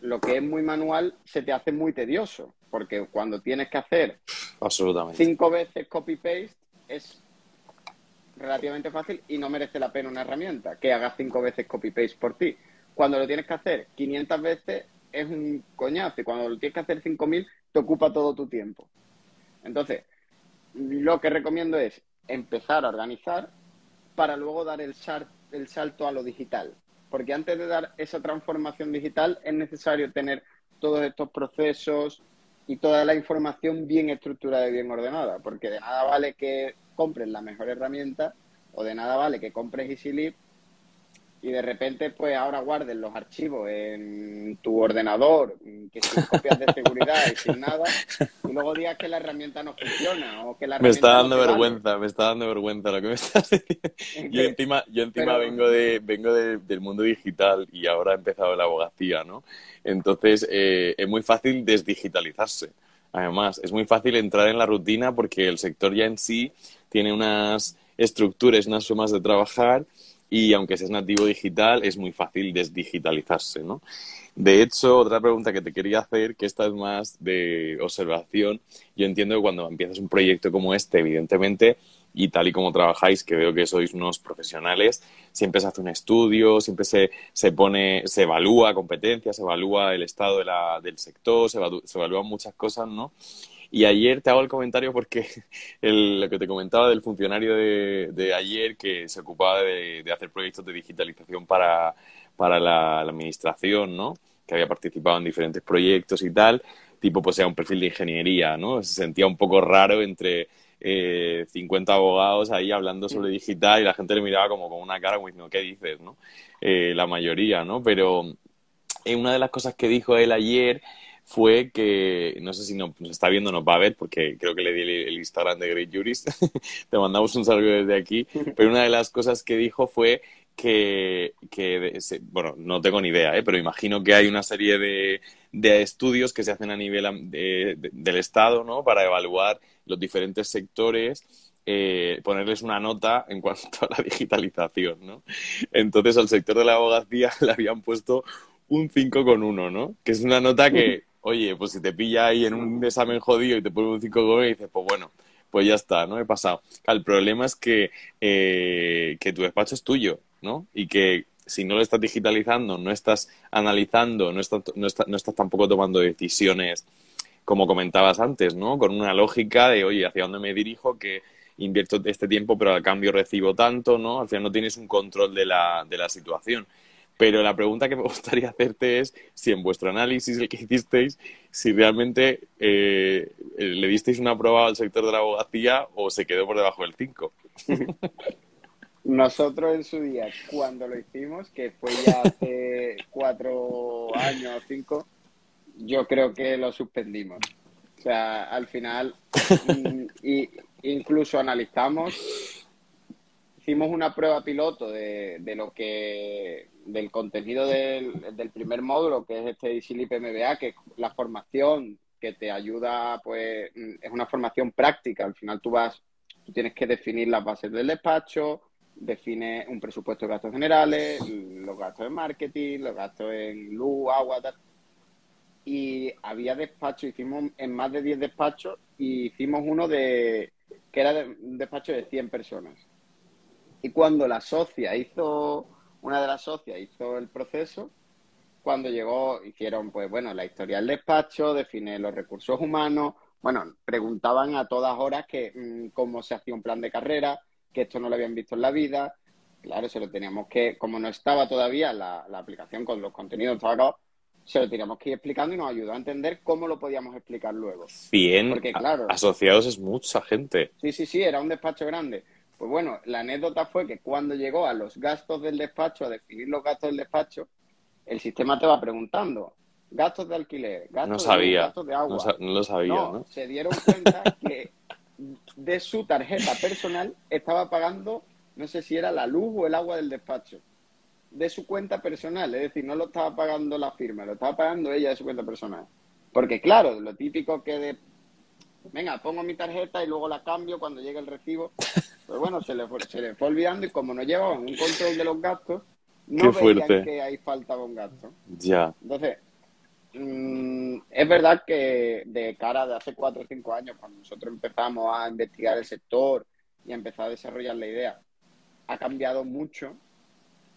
lo que es muy manual se te hace muy tedioso, porque cuando tienes que hacer Absolutamente. cinco veces copy-paste es relativamente fácil y no merece la pena una herramienta que haga cinco veces copy-paste por ti. Cuando lo tienes que hacer 500 veces es un coñazo y cuando lo tienes que hacer 5.000 te ocupa todo tu tiempo. Entonces, lo que recomiendo es empezar a organizar para luego dar el, el salto a lo digital. Porque antes de dar esa transformación digital es necesario tener todos estos procesos y toda la información bien estructurada y bien ordenada. Porque de nada vale que compres la mejor herramienta o de nada vale que compres EasyLib y de repente pues ahora guardes los archivos en tu ordenador, que sin copias de seguridad y sin nada, y luego digas que la herramienta no funciona o que la me está dando no vergüenza, me está dando vergüenza lo que me estás diciendo. Yo encima, yo encima vengo de vengo del mundo digital y ahora he empezado la abogacía, ¿no? Entonces eh, es muy fácil desdigitalizarse. Además, es muy fácil entrar en la rutina porque el sector ya en sí tiene unas estructuras, unas formas de trabajar y aunque seas nativo digital, es muy fácil desdigitalizarse, ¿no? De hecho, otra pregunta que te quería hacer, que esta es más de observación, yo entiendo que cuando empiezas un proyecto como este, evidentemente, y tal y como trabajáis, que veo que sois unos profesionales, siempre se hace un estudio, siempre se, se pone, se evalúa competencias, se evalúa el estado de la, del sector, se, evalúan muchas cosas, ¿no? Y ayer te hago el comentario porque lo que te comentaba del funcionario de, ayer que se ocupaba de, hacer proyectos de digitalización para, para la, administración, ¿no? Que había participado en diferentes proyectos y tal, tipo pues era un perfil de ingeniería, ¿no? Se sentía un poco raro entre eh, 50 abogados ahí hablando sobre digital y la gente le miraba como con una cara como diciendo, ¿qué dices, no? Eh, la mayoría, ¿no? Pero eh, una de las cosas que dijo él ayer fue que, no sé si nos está viendo, nos va a ver, porque creo que le di el, Instagram de Great Jurist, te mandamos un saludo desde aquí, pero una de las cosas que dijo fue que, bueno, no tengo ni idea, ¿eh? pero imagino que hay una serie de, de estudios que se hacen a nivel del Estado, ¿no? Para evaluar los diferentes sectores eh, ponerles una nota en cuanto a la digitalización, ¿no? Entonces al sector de la abogacía le habían puesto un 5 con 1, ¿no? Que es una nota que oye, pues si te pilla ahí en un examen jodido y te pone un 5 con y dices, pues bueno, pues ya está, ¿no? He pasado. El problema es que, eh, que tu despacho es tuyo, ¿no? Y que si no lo estás digitalizando, no estás analizando, no estás, no, no estás tampoco tomando decisiones, como comentabas antes, ¿no? Con una lógica de, oye, ¿hacia dónde me dirijo? Que invierto este tiempo, pero al cambio recibo tanto, ¿no? Al final no tienes un control de la, de la situación. Pero la pregunta que me gustaría hacerte es si en vuestro análisis el que hicisteis, si realmente eh, le disteis una prueba al sector de la abogacía o se quedó por debajo del 5. Nosotros en su día, cuando lo hicimos, que fue ya hace cuatro años o cinco, yo creo que lo suspendimos. O sea, al final, mm, y, incluso analizamos, hicimos una prueba piloto de, de lo que del contenido del, del, primer módulo, que es este DCLIP MBA, que es la formación que te ayuda, pues mm, es una formación práctica. Al final tú vas, tú tienes que definir las bases del despacho, define un presupuesto de gastos generales, los gastos de marketing, los gastos en luz, agua, tal. Y había despachos, hicimos en más de 10 despachos y hicimos uno de que era un despacho de 100 personas. Y cuando la socia hizo una de las socias hizo el proceso. Cuando llegó, hicieron, pues bueno, la historia del despacho, define los recursos humanos. Bueno, preguntaban a todas horas que mm, cómo se hacía un plan de carrera, que esto no lo habían visto en la vida. Claro, se lo teníamos que, como no estaba todavía la, aplicación con los contenidos se lo teníamos que ir explicando y nos ayudó a entender cómo lo podíamos explicar luego. Bien, Porque, claro, asociados es mucha gente. Sí, sí, sí, era un despacho grande. Pues bueno, la anécdota fue que cuando llegó a los gastos del despacho, a definir los gastos del despacho, el sistema te va preguntando, gastos de alquiler, gastos, de, gastos de agua. No, lo sabía, no, Se dieron cuenta que de su tarjeta personal estaba pagando, no sé si era la luz o el agua del despacho, de su cuenta personal, es decir, no lo estaba pagando la firma, lo estaba pagando ella de su cuenta personal. Porque claro, lo típico que de venga, pongo mi tarjeta y luego la cambio cuando llegue el recibo. Pues bueno, se le, fue, se le fue olvidando y como no llevaban un control de los gastos, no veían que ahí faltaba un gasto. Ya. Entonces, mm, es verdad que de cara de hace cuatro o cinco años, cuando nosotros empezamos a investigar el sector y a empezar a desarrollar la idea, ha cambiado mucho,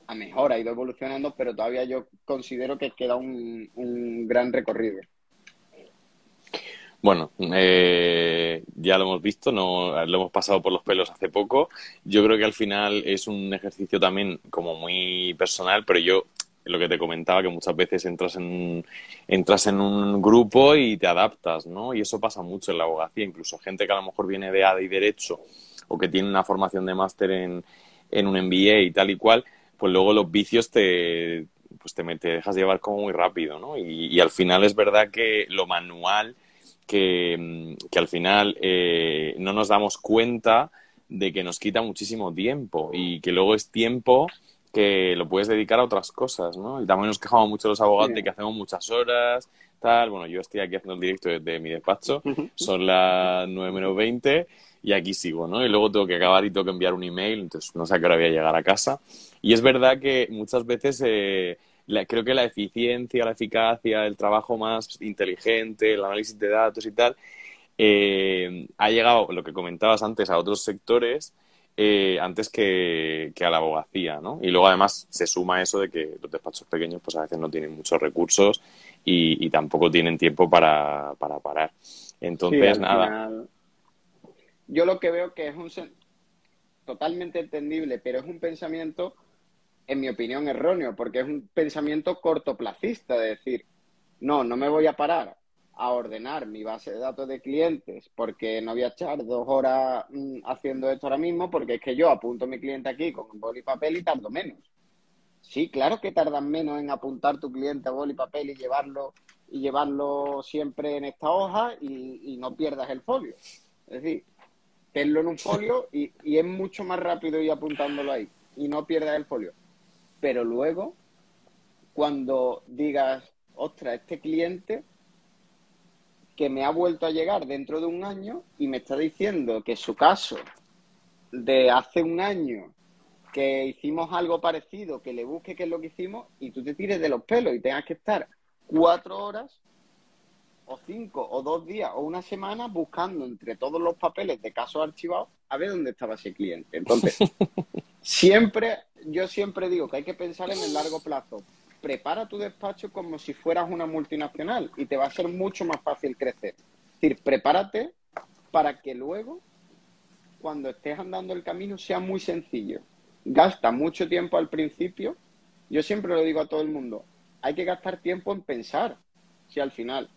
a mejor, ha ido evolucionando, pero todavía yo considero que queda un, un gran recorrido. Bueno, eh, ya lo hemos visto, no, lo hemos pasado por los pelos hace poco. Yo creo que al final es un ejercicio también como muy personal, pero yo lo que te comentaba, que muchas veces entras en, entras en un grupo y te adaptas, ¿no? Y eso pasa mucho en la abogacía, incluso gente que a lo mejor viene de ADA y Derecho o que tiene una formación de máster en, en un MBA y tal y cual, pues luego los vicios te, pues te, te dejas llevar como muy rápido, ¿no? Y, y al final es verdad que lo manual que, mm, que al final eh, no nos damos cuenta de que nos quita muchísimo tiempo y que luego es tiempo que lo puedes dedicar a otras cosas, ¿no? Y también nos quejamos mucho los abogados de que hacemos muchas horas, tal. Bueno, yo estoy aquí haciendo el directo desde mi despacho, son las 9 menos 20 y aquí sigo, ¿no? Y luego tengo que acabar y tengo que enviar un email, entonces no sé a qué hora voy a llegar a casa. Y es verdad que muchas veces eh, creo que la eficiencia, la eficacia, el trabajo más inteligente, el análisis de datos y tal, eh, ha llegado, lo que comentabas antes, a otros sectores eh, antes que, a la abogacía, ¿no? Y luego además se suma eso de que los despachos pequeños pues a veces no tienen muchos recursos y, tampoco tienen tiempo para, para parar. Entonces, nada. Yo lo que veo que es un totalmente entendible, pero es un pensamiento, en mi opinión, erróneo, porque es un pensamiento cortoplacista, de decir, no, no me voy a parar a ordenar mi base de datos de clientes porque no voy a echar dos horas mm, haciendo esto ahora mismo porque es que yo apunto a mi cliente aquí con boli y papel y tardo menos. Sí, claro que tardan menos en apuntar tu cliente a boli y papel y llevarlo y llevarlo siempre en esta hoja y, no pierdas el folio. Es decir, tenlo en un folio y, y es mucho más rápido ir apuntándolo ahí y no pierdas el folio. Pero luego, cuando digas, ostras, este cliente que me ha vuelto a llegar dentro de un año y me está diciendo que su caso de hace un año que hicimos algo parecido, que le busque qué es lo que hicimos y tú te tires de los pelos y tengas que estar cuatro horas o cinco o dos días o una semana buscando entre todos los papeles de casos archivados a ver dónde estaba ese cliente. Entonces, siempre, yo siempre digo que hay que pensar en el largo plazo prepara tu despacho como si fueras una multinacional y te va a ser mucho más fácil crecer. Es decir, prepárate para que luego, cuando estés andando el camino, sea muy sencillo. Gasta mucho tiempo al principio. Yo siempre lo digo a todo el mundo, hay que gastar tiempo en pensar. Si al final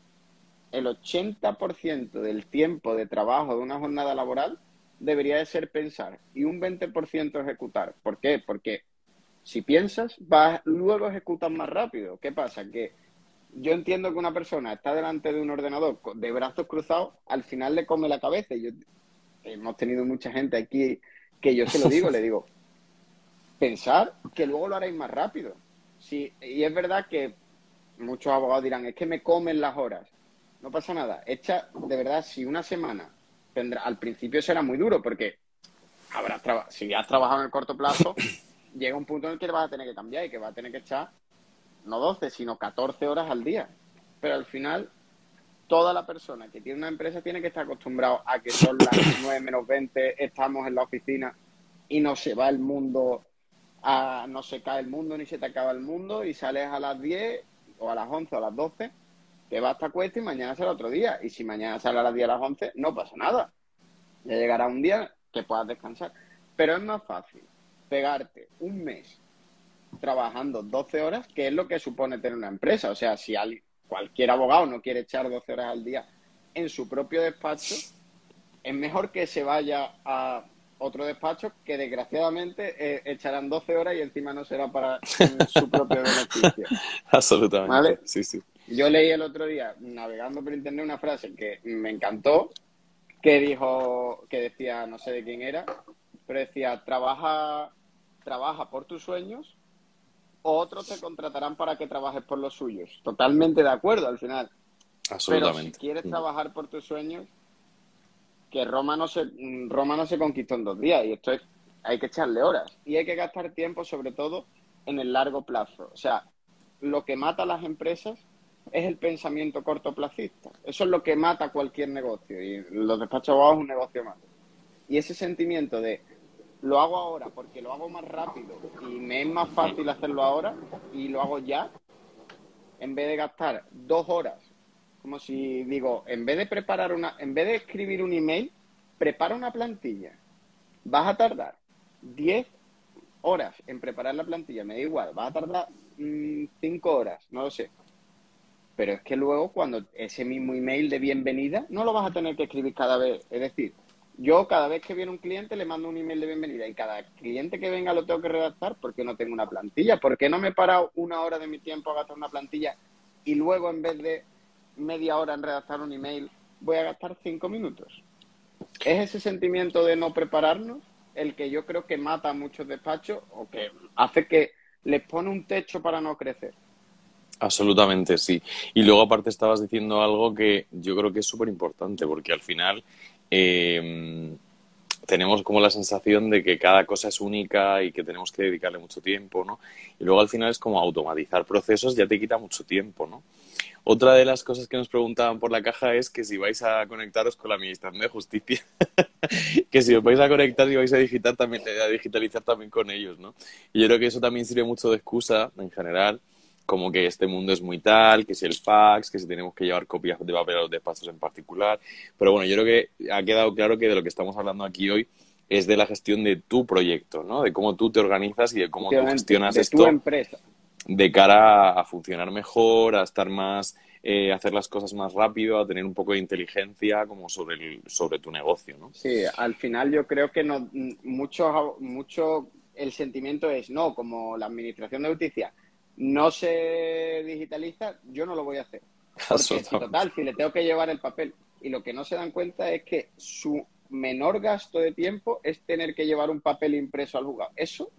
el 80% del tiempo de trabajo de una jornada laboral debería de ser pensar y un 20% ejecutar. ¿Por qué? Porque si piensas, vas, luego ejecutas más rápido. ¿Qué pasa? Que yo entiendo que una persona está delante de un ordenador de brazos cruzados, al final le come la cabeza. Y yo, hemos tenido mucha gente aquí que yo se lo digo, le digo, pensar que luego lo haréis más rápido. Sí, y es verdad que muchos abogados dirán, es que me comen las horas. No pasa nada. Echa, de verdad, si una semana tendrá, al principio será muy duro porque habrás si has trabajado en el corto plazo, llega un punto en el que vas a tener que cambiar y que vas a tener que echar no 12, sino 14 horas al día. Pero al final, toda la persona que tiene una empresa tiene que estar acostumbrado a que son las 9 menos 20, estamos en la oficina y no se va el mundo, a, no se cae el mundo ni se te acaba el mundo y sales a las 10 o a las 11 o a las 12, te vas hasta cuesta y mañana será otro día. Y si mañana sale a las 10 a las 11, no pasa nada. Ya llegará un día que puedas descansar. Pero es más fácil pegarte un mes trabajando 12 horas, que es lo que supone tener una empresa. O sea, si cualquier abogado no quiere echar 12 horas al día en su propio despacho, es mejor que se vaya a otro despacho que desgraciadamente eh, echarán 12 horas y encima no será para su propio beneficio. Absolutamente. Sí, sí. Yo leí el otro día, navegando por internet, una frase que me encantó, que dijo, que decía, no sé de quién era, pero decía, trabaja, trabaja por tus sueños o otros te contratarán para que trabajes por los suyos. Totalmente de acuerdo al final. Absolutamente. Pero si quieres trabajar por tus sueños, que Roma no se, Roma no se conquistó en dos días y esto es, hay que echarle horas y hay que gastar tiempo sobre todo en el largo plazo. O sea, lo que mata a las empresas es el pensamiento cortoplacista. Eso es lo que mata cualquier negocio y los despachos abogados es un negocio más. Y ese sentimiento de lo hago ahora porque lo hago más rápido y me es más fácil hacerlo ahora y lo hago ya, en vez de gastar dos horas, como si digo, en vez de preparar una, en vez de escribir un email, prepara una plantilla. Vas a tardar 10 horas en preparar la plantilla, me da igual, vas a tardar 5 mm, horas, no lo sé. Pero es que luego cuando ese mismo email de bienvenida no lo vas a tener que escribir cada vez. Es decir, yo cada vez que viene un cliente le mando un email de bienvenida y cada cliente que venga lo tengo que redactar porque no tengo una plantilla. ¿Por qué no me he parado una hora de mi tiempo a gastar una plantilla y luego en vez de media hora en redactar un email voy a gastar cinco minutos. Es ese sentimiento de no prepararnos el que yo creo que mata a muchos despachos o que hace que les pone un techo para no crecer. Absolutamente, sí. Y luego aparte estabas diciendo algo que yo creo que es súper importante, porque al final eh, tenemos como la sensación de que cada cosa es única y que tenemos que dedicarle mucho tiempo, ¿no? Y luego al final es como automatizar procesos ya te quita mucho tiempo, ¿no? Otra de las cosas que nos preguntaban por la caja es que si vais a conectaros con la Administración de Justicia, que si os vais a conectar y vais a, digitar también, a digitalizar también con ellos, ¿no? Y yo creo que eso también sirve mucho de excusa en general, como que este mundo es muy tal, que si el fax, que si tenemos que llevar copias de papel a los despachos en particular. Pero bueno, yo creo que ha quedado claro que de lo que estamos hablando aquí hoy es de la gestión de tu proyecto, ¿no? De cómo tú te organizas y de cómo tú gestionas de esto. Tu empresa de cara a funcionar mejor, a estar más, eh, hacer las cosas más rápido, a tener un poco de inteligencia como sobre, el, sobre tu negocio, ¿no? Sí, al final yo creo que no, mucho, mucho el sentimiento es, no, como la administración de justicia no se digitaliza, yo no lo voy a hacer. Porque total, si le tengo que llevar el papel y lo que no se dan cuenta es que su menor gasto de tiempo es tener que llevar un papel impreso al juzgado. Eso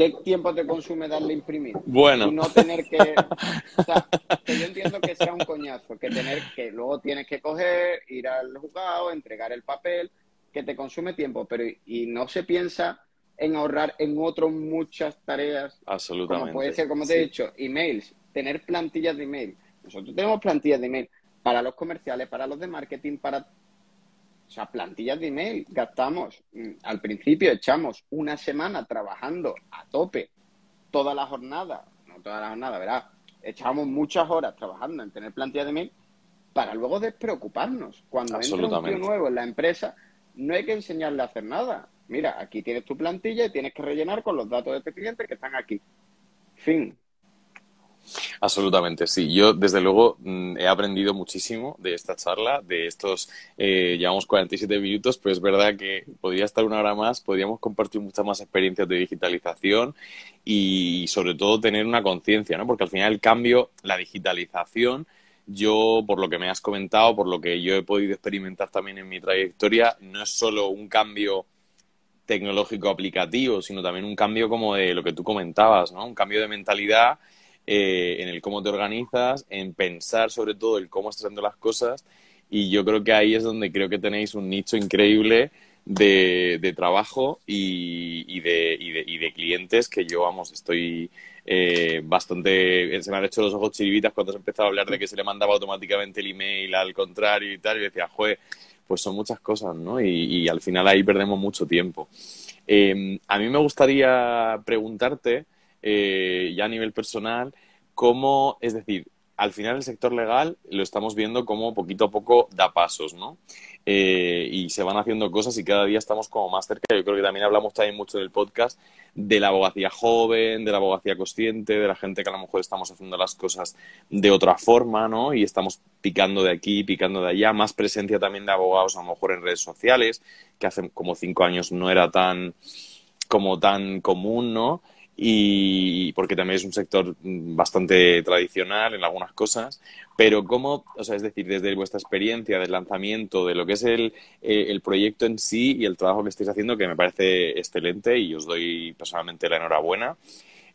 ¿Qué tiempo te consume darle a imprimir? Bueno. Y no tener que. O sea, que yo entiendo que sea un coñazo, que tener que luego tienes que coger, ir al juzgado, entregar el papel, que te consume tiempo, pero y no se piensa en ahorrar en otras muchas tareas. Absolutamente. Como puede ser, como te he dicho, emails, tener plantillas de email. Nosotros tenemos plantillas de email para los comerciales, para los de marketing, para o sea, plantillas de email, gastamos, mm, al principio echamos una semana trabajando a tope toda la jornada, no toda la jornada, ¿verdad? Echamos muchas horas trabajando en tener plantillas de email para luego despreocuparnos. Cuando entra un tío nuevo en la empresa, no hay que enseñarle a hacer nada. Mira, aquí tienes tu plantilla y tienes que rellenar con los datos de este cliente que están aquí. Fin. Absolutamente, sí. Yo, desde luego, mm, he aprendido muchísimo de esta charla, de estos, eh, llevamos 47 minutos, pero es verdad que podría estar una hora más, podríamos compartir muchas más experiencias de digitalización y, sobre todo, tener una conciencia, ¿no? Porque al final el cambio, la digitalización, yo, por lo que me has comentado, por lo que yo he podido experimentar también en mi trayectoria, no es solo un cambio tecnológico aplicativo, sino también un cambio como de lo que tú comentabas, ¿no? Un cambio de mentalidad eh, en el cómo te organizas, en pensar sobre todo el cómo estás haciendo las cosas y yo creo que ahí es donde creo que tenéis un nicho increíble de, trabajo y, de, clientes que yo, vamos, estoy eh, bastante... Se me han hecho los ojos chiribitas cuando has empezado a hablar de que se le mandaba automáticamente el email al contrario y tal, y decía, joder, pues son muchas cosas, ¿no? Y, al final ahí perdemos mucho tiempo. Eh, a mí me gustaría preguntarte eh, ya a nivel personal, cómo, es decir, al final el sector legal lo estamos viendo como poquito a poco da pasos, ¿no? Eh, y se van haciendo cosas y cada día estamos como más cerca. Yo creo que también hablamos también mucho del podcast de la abogacía joven, de la abogacía consciente, de la gente que a lo mejor estamos haciendo las cosas de otra forma, ¿no? Y estamos picando de aquí, picando de allá. Más presencia también de abogados a lo mejor en redes sociales, que hace como cinco años no era tan como tan común, ¿no? Y porque también es un sector bastante tradicional en algunas cosas, pero cómo, o sea, es decir, desde vuestra experiencia del lanzamiento, de lo que es el, eh, el proyecto en sí y el trabajo que estáis haciendo, que me parece excelente y os doy personalmente la enhorabuena.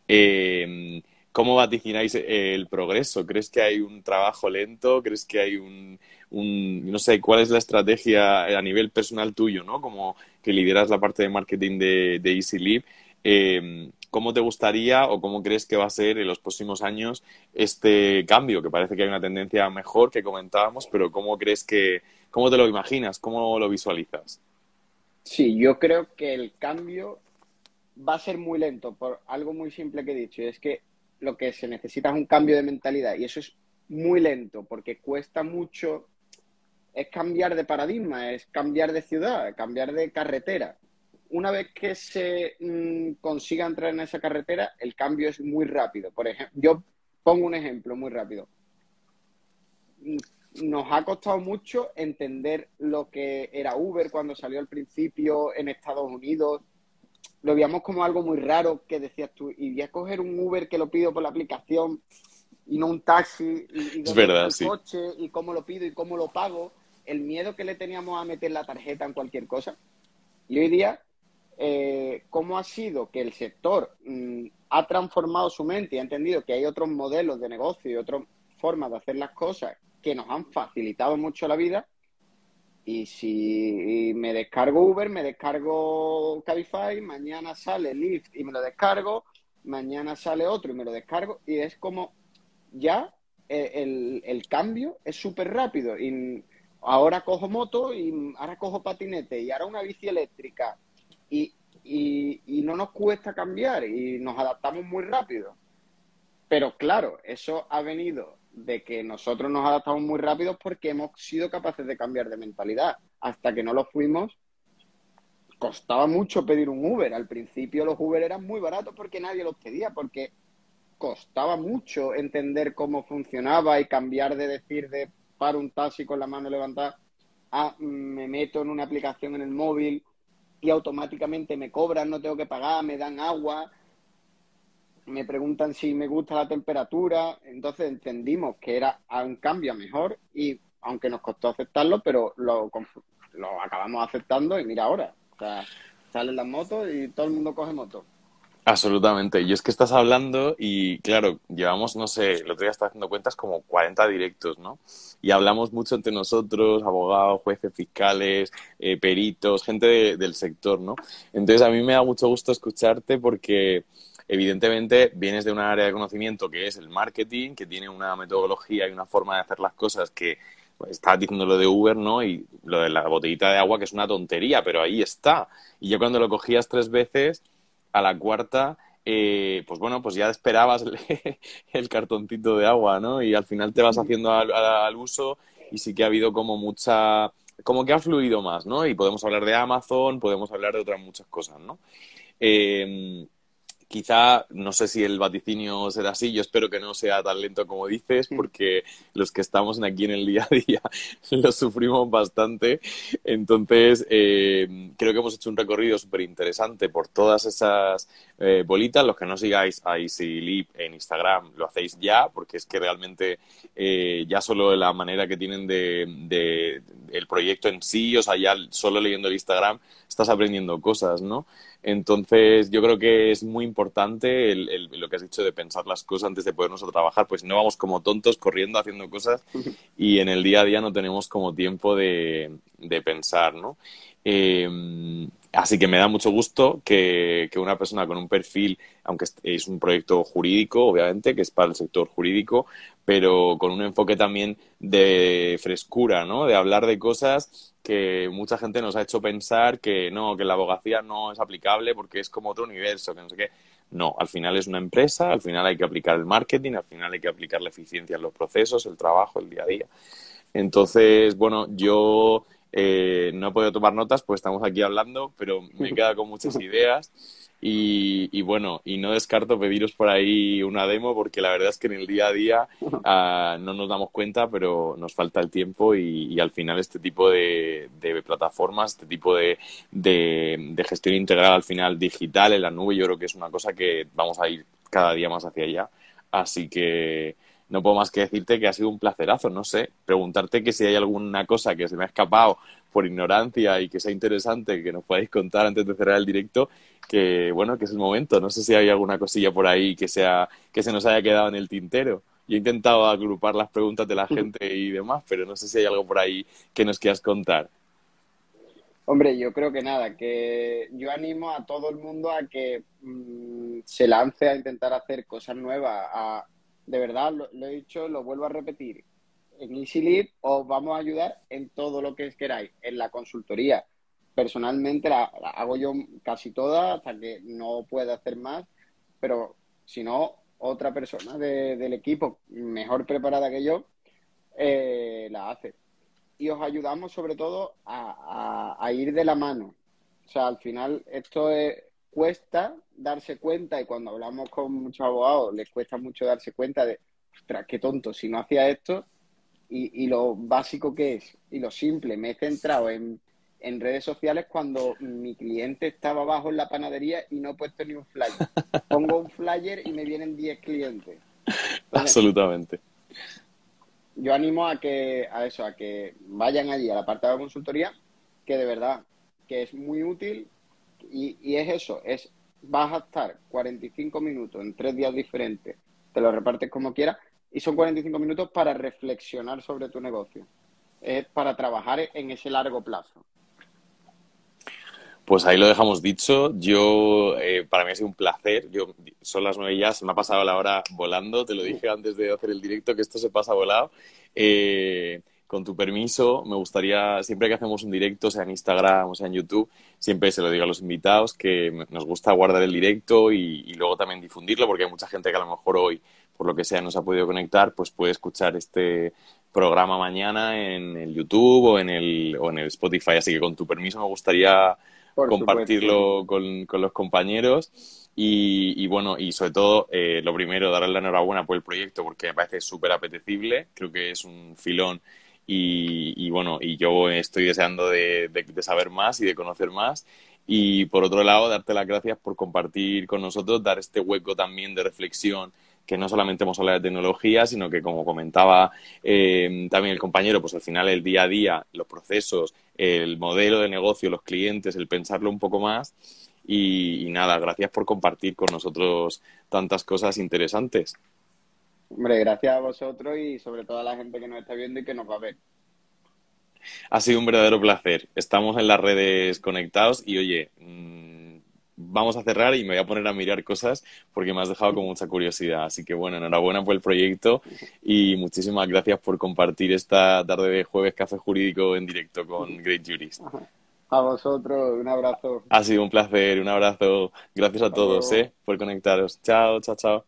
Eh, ¿Cómo vaticináis el progreso? ¿Crees que hay un trabajo lento? ¿Crees que hay un, no sé, cuál es la estrategia a nivel personal tuyo, ¿no? Como que lideras la parte de marketing de, de. Eh, ¿Cómo te gustaría o cómo crees que va a ser en los próximos años este cambio? Que parece que hay una tendencia mejor que comentábamos, pero ¿cómo crees que, cómo te lo imaginas? ¿Cómo lo visualizas? Sí, yo creo que el cambio va a ser muy lento por algo muy simple que he dicho, y es que lo que se necesita es un cambio de mentalidad y eso es muy lento porque cuesta mucho, es cambiar de paradigma, es cambiar de ciudad, cambiar de carretera una vez que se mm, consiga entrar en esa carretera, el cambio es muy rápido. Por ejemplo, yo pongo un ejemplo muy rápido. Mm, nos ha costado mucho entender lo que era Uber cuando salió al principio en Estados Unidos. Lo veíamos como algo muy raro que decías tú, y voy a coger un Uber que lo pido por la aplicación y no un taxi, y, es verdad, sí. coche, y cómo lo pido y cómo lo pago. el miedo que le teníamos a meter la tarjeta en cualquier cosa. Y hoy día, eh, ¿cómo ha sido que el sector mm, ha transformado su mente y ha entendido que hay otros modelos de negocio y otras formas de hacer las cosas que nos han facilitado mucho la vida? Y si me descargo Uber, me descargo Cabify, mañana sale Lyft y me lo descargo, mañana sale otro y me lo descargo, y es como ya eh, el, cambio es súper rápido. Y ahora cojo moto y ahora cojo patinete y ahora una bici eléctrica. Y, y, no nos cuesta cambiar y nos adaptamos muy rápido. Pero claro, eso ha venido de que nosotros nos adaptamos muy rápido porque hemos sido capaces de cambiar de mentalidad. Hasta que no lo fuimos, costaba mucho pedir un Uber. Al principio los Uber eran muy baratos porque nadie los pedía, porque costaba mucho entender cómo funcionaba y cambiar de decir de para un taxi con la mano levantada a me meto en una aplicación en el móvil automáticamente me cobran, no tengo que pagar, me dan agua, me preguntan si me gusta la temperatura, entonces entendimos que era un cambio mejor y aunque nos costó aceptarlo, pero lo, lo acabamos aceptando y mira ahora, o sea, salen las motos y todo el mundo coge moto. Absolutamente. Yo es que estás hablando y, claro, llevamos, no sé, el otro día estaba haciendo cuentas como 40 directos, ¿no? Y hablamos mucho entre nosotros, abogados, jueces, fiscales, eh, peritos, gente del sector, ¿no? Entonces, a mí me da mucho gusto escucharte porque, evidentemente, vienes de un área de conocimiento que es el marketing, que tiene una metodología y una forma de hacer las cosas que estabas diciendo lo de Uber, ¿no? Y lo de la botellita de agua, que es una tontería, pero ahí está. Y yo cuando lo cogías tres veces a la cuarta, eh, pues bueno, pues ya esperabas el, cartoncito de agua, ¿no? Y al final te vas haciendo al, uso y sí que ha habido como mucha, como que ha fluido más, ¿no? Y podemos hablar de Amazon, podemos hablar de otras muchas cosas, ¿no? Eh, Quizá, no sé si el vaticinio será así, yo espero que no sea tan lento como dices, porque los que estamos aquí en el día a día lo sufrimos bastante. Entonces, eh, creo que hemos hecho un recorrido súper interesante por todas esas eh, bolitas. Los que no sigáis a EasyLeap en Instagram, lo hacéis ya, porque es que realmente eh, ya solo la manera que tienen de, de, el proyecto en sí, o sea, ya solo leyendo el Instagram, estás aprendiendo cosas, ¿no? Entonces, yo creo que es muy importante lo que has dicho de pensar las cosas antes de podernos a trabajar, pues no vamos como tontos corriendo, haciendo cosas y en el día a día no tenemos como tiempo de, pensar, ¿no? Eh, así que me da mucho gusto que, una persona con un perfil, aunque es un proyecto jurídico, obviamente, que es para el sector jurídico, pero con un enfoque también de frescura, ¿no? De hablar de cosas que mucha gente nos ha hecho pensar que no, que la abogacía no es aplicable porque es como otro universo, que no sé qué. No, al final es una empresa, al final hay que aplicar el marketing, al final hay que aplicar la eficiencia en los procesos, el trabajo, el día a día. Entonces, bueno, yo eh, no he podido tomar notas, pues estamos aquí hablando, pero me queda con muchas ideas. Y, bueno, y no descarto pediros por ahí una demo porque la verdad es que en el día a día ah, no nos damos cuenta, pero nos falta el tiempo y, al final este tipo de, plataformas, este tipo de, de, gestión integral al final digital en la nube, yo creo que es una cosa que vamos a ir cada día más hacia allá. Así que no puedo más que decirte que ha sido un placerazo, no sé, preguntarte que si hay alguna cosa que se me ha escapado por ignorancia y que sea interesante que nos podáis contar antes de cerrar el directo, que bueno, que es el momento. No sé si hay alguna cosilla por ahí que sea que se nos haya quedado en el tintero. Yo he intentado agrupar las preguntas de la gente y demás, pero no sé si hay algo por ahí que nos quieras contar. Hombre, yo creo que nada, que yo animo a todo el mundo a que mm, se lance a intentar hacer cosas nuevas, a, de verdad, lo, he dicho, lo vuelvo a repetir, en EasyLead os vamos a ayudar en todo lo que queráis, en la consultoría. Personalmente la, hago yo casi toda hasta que no pueda hacer más, pero si no, otra persona del equipo mejor preparada que yo eh, la hace. Y os ayudamos sobre todo a, ir de la mano. O sea, al final esto es, cuesta darse cuenta, y cuando hablamos con muchos abogados, les cuesta mucho darse cuenta de, ostras, qué tonto, si no hacía esto, y, lo básico que es, y lo simple, me he centrado en, en redes sociales cuando mi cliente estaba abajo en la panadería y no he puesto ni un flyer. Pongo un flyer y me vienen 10 clientes. Absolutamente. yo animo a que, a eso, a que vayan allí al apartado de consultoría, que de verdad, que es muy útil y, y es eso, es vas a estar 45 minutos en tres días diferentes, te lo repartes como quieras, y son 45 minutos para reflexionar sobre tu negocio. Es para trabajar en ese largo plazo. Pues ahí lo dejamos dicho. Yo, eh, para mí ha sido un placer. Yo, son las nueve ya, se me ha pasado la hora volando. Te lo dije antes de hacer el directo que esto se pasa volado. Eh, con tu permiso, me gustaría, siempre que hacemos un directo, sea en Instagram o sea en YouTube, siempre se lo digo a los invitados que nos gusta guardar el directo y, y, luego también difundirlo, porque hay mucha gente que a lo mejor hoy, por lo que sea, no se ha podido conectar, pues puede escuchar este programa mañana en el YouTube o en el, o en el Spotify. Así que con tu permiso me gustaría por compartirlo con, con, los compañeros. Y, y, bueno, y sobre todo, eh, lo primero, darle la enhorabuena por el proyecto porque me parece súper apetecible. Creo que es un filón y, bueno, y yo estoy deseando de, de, saber más y de conocer más. Y por otro lado, darte las gracias por compartir con nosotros, dar este hueco también de reflexión que no solamente hemos hablado de tecnología, sino que, como comentaba eh, también el compañero, pues al final el día a día, los procesos, el modelo de negocio, los clientes, el pensarlo un poco más. Y nada, gracias por compartir con nosotros tantas cosas interesantes. Hombre, gracias a vosotros y sobre todo a la gente que nos está viendo y que nos va a ver. Ha sido un verdadero placer. Estamos en las redes conectados y oye, mmm, vamos a cerrar y me voy a poner a mirar cosas porque me has dejado con mucha curiosidad. Así que bueno, enhorabuena por el proyecto y muchísimas gracias por compartir esta tarde de jueves Café Jurídico en directo con Great Jurist. A vosotros, un abrazo. Ha sido un placer, un abrazo. Gracias a todos eh, por conectaros. Chao, chao, chao.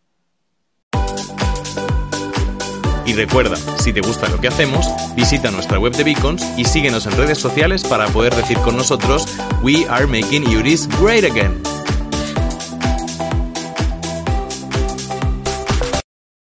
Y recuerda, si te gusta lo que hacemos, visita nuestra web de Beacons y síguenos en redes sociales para poder decir con nosotros We are making Uris great again.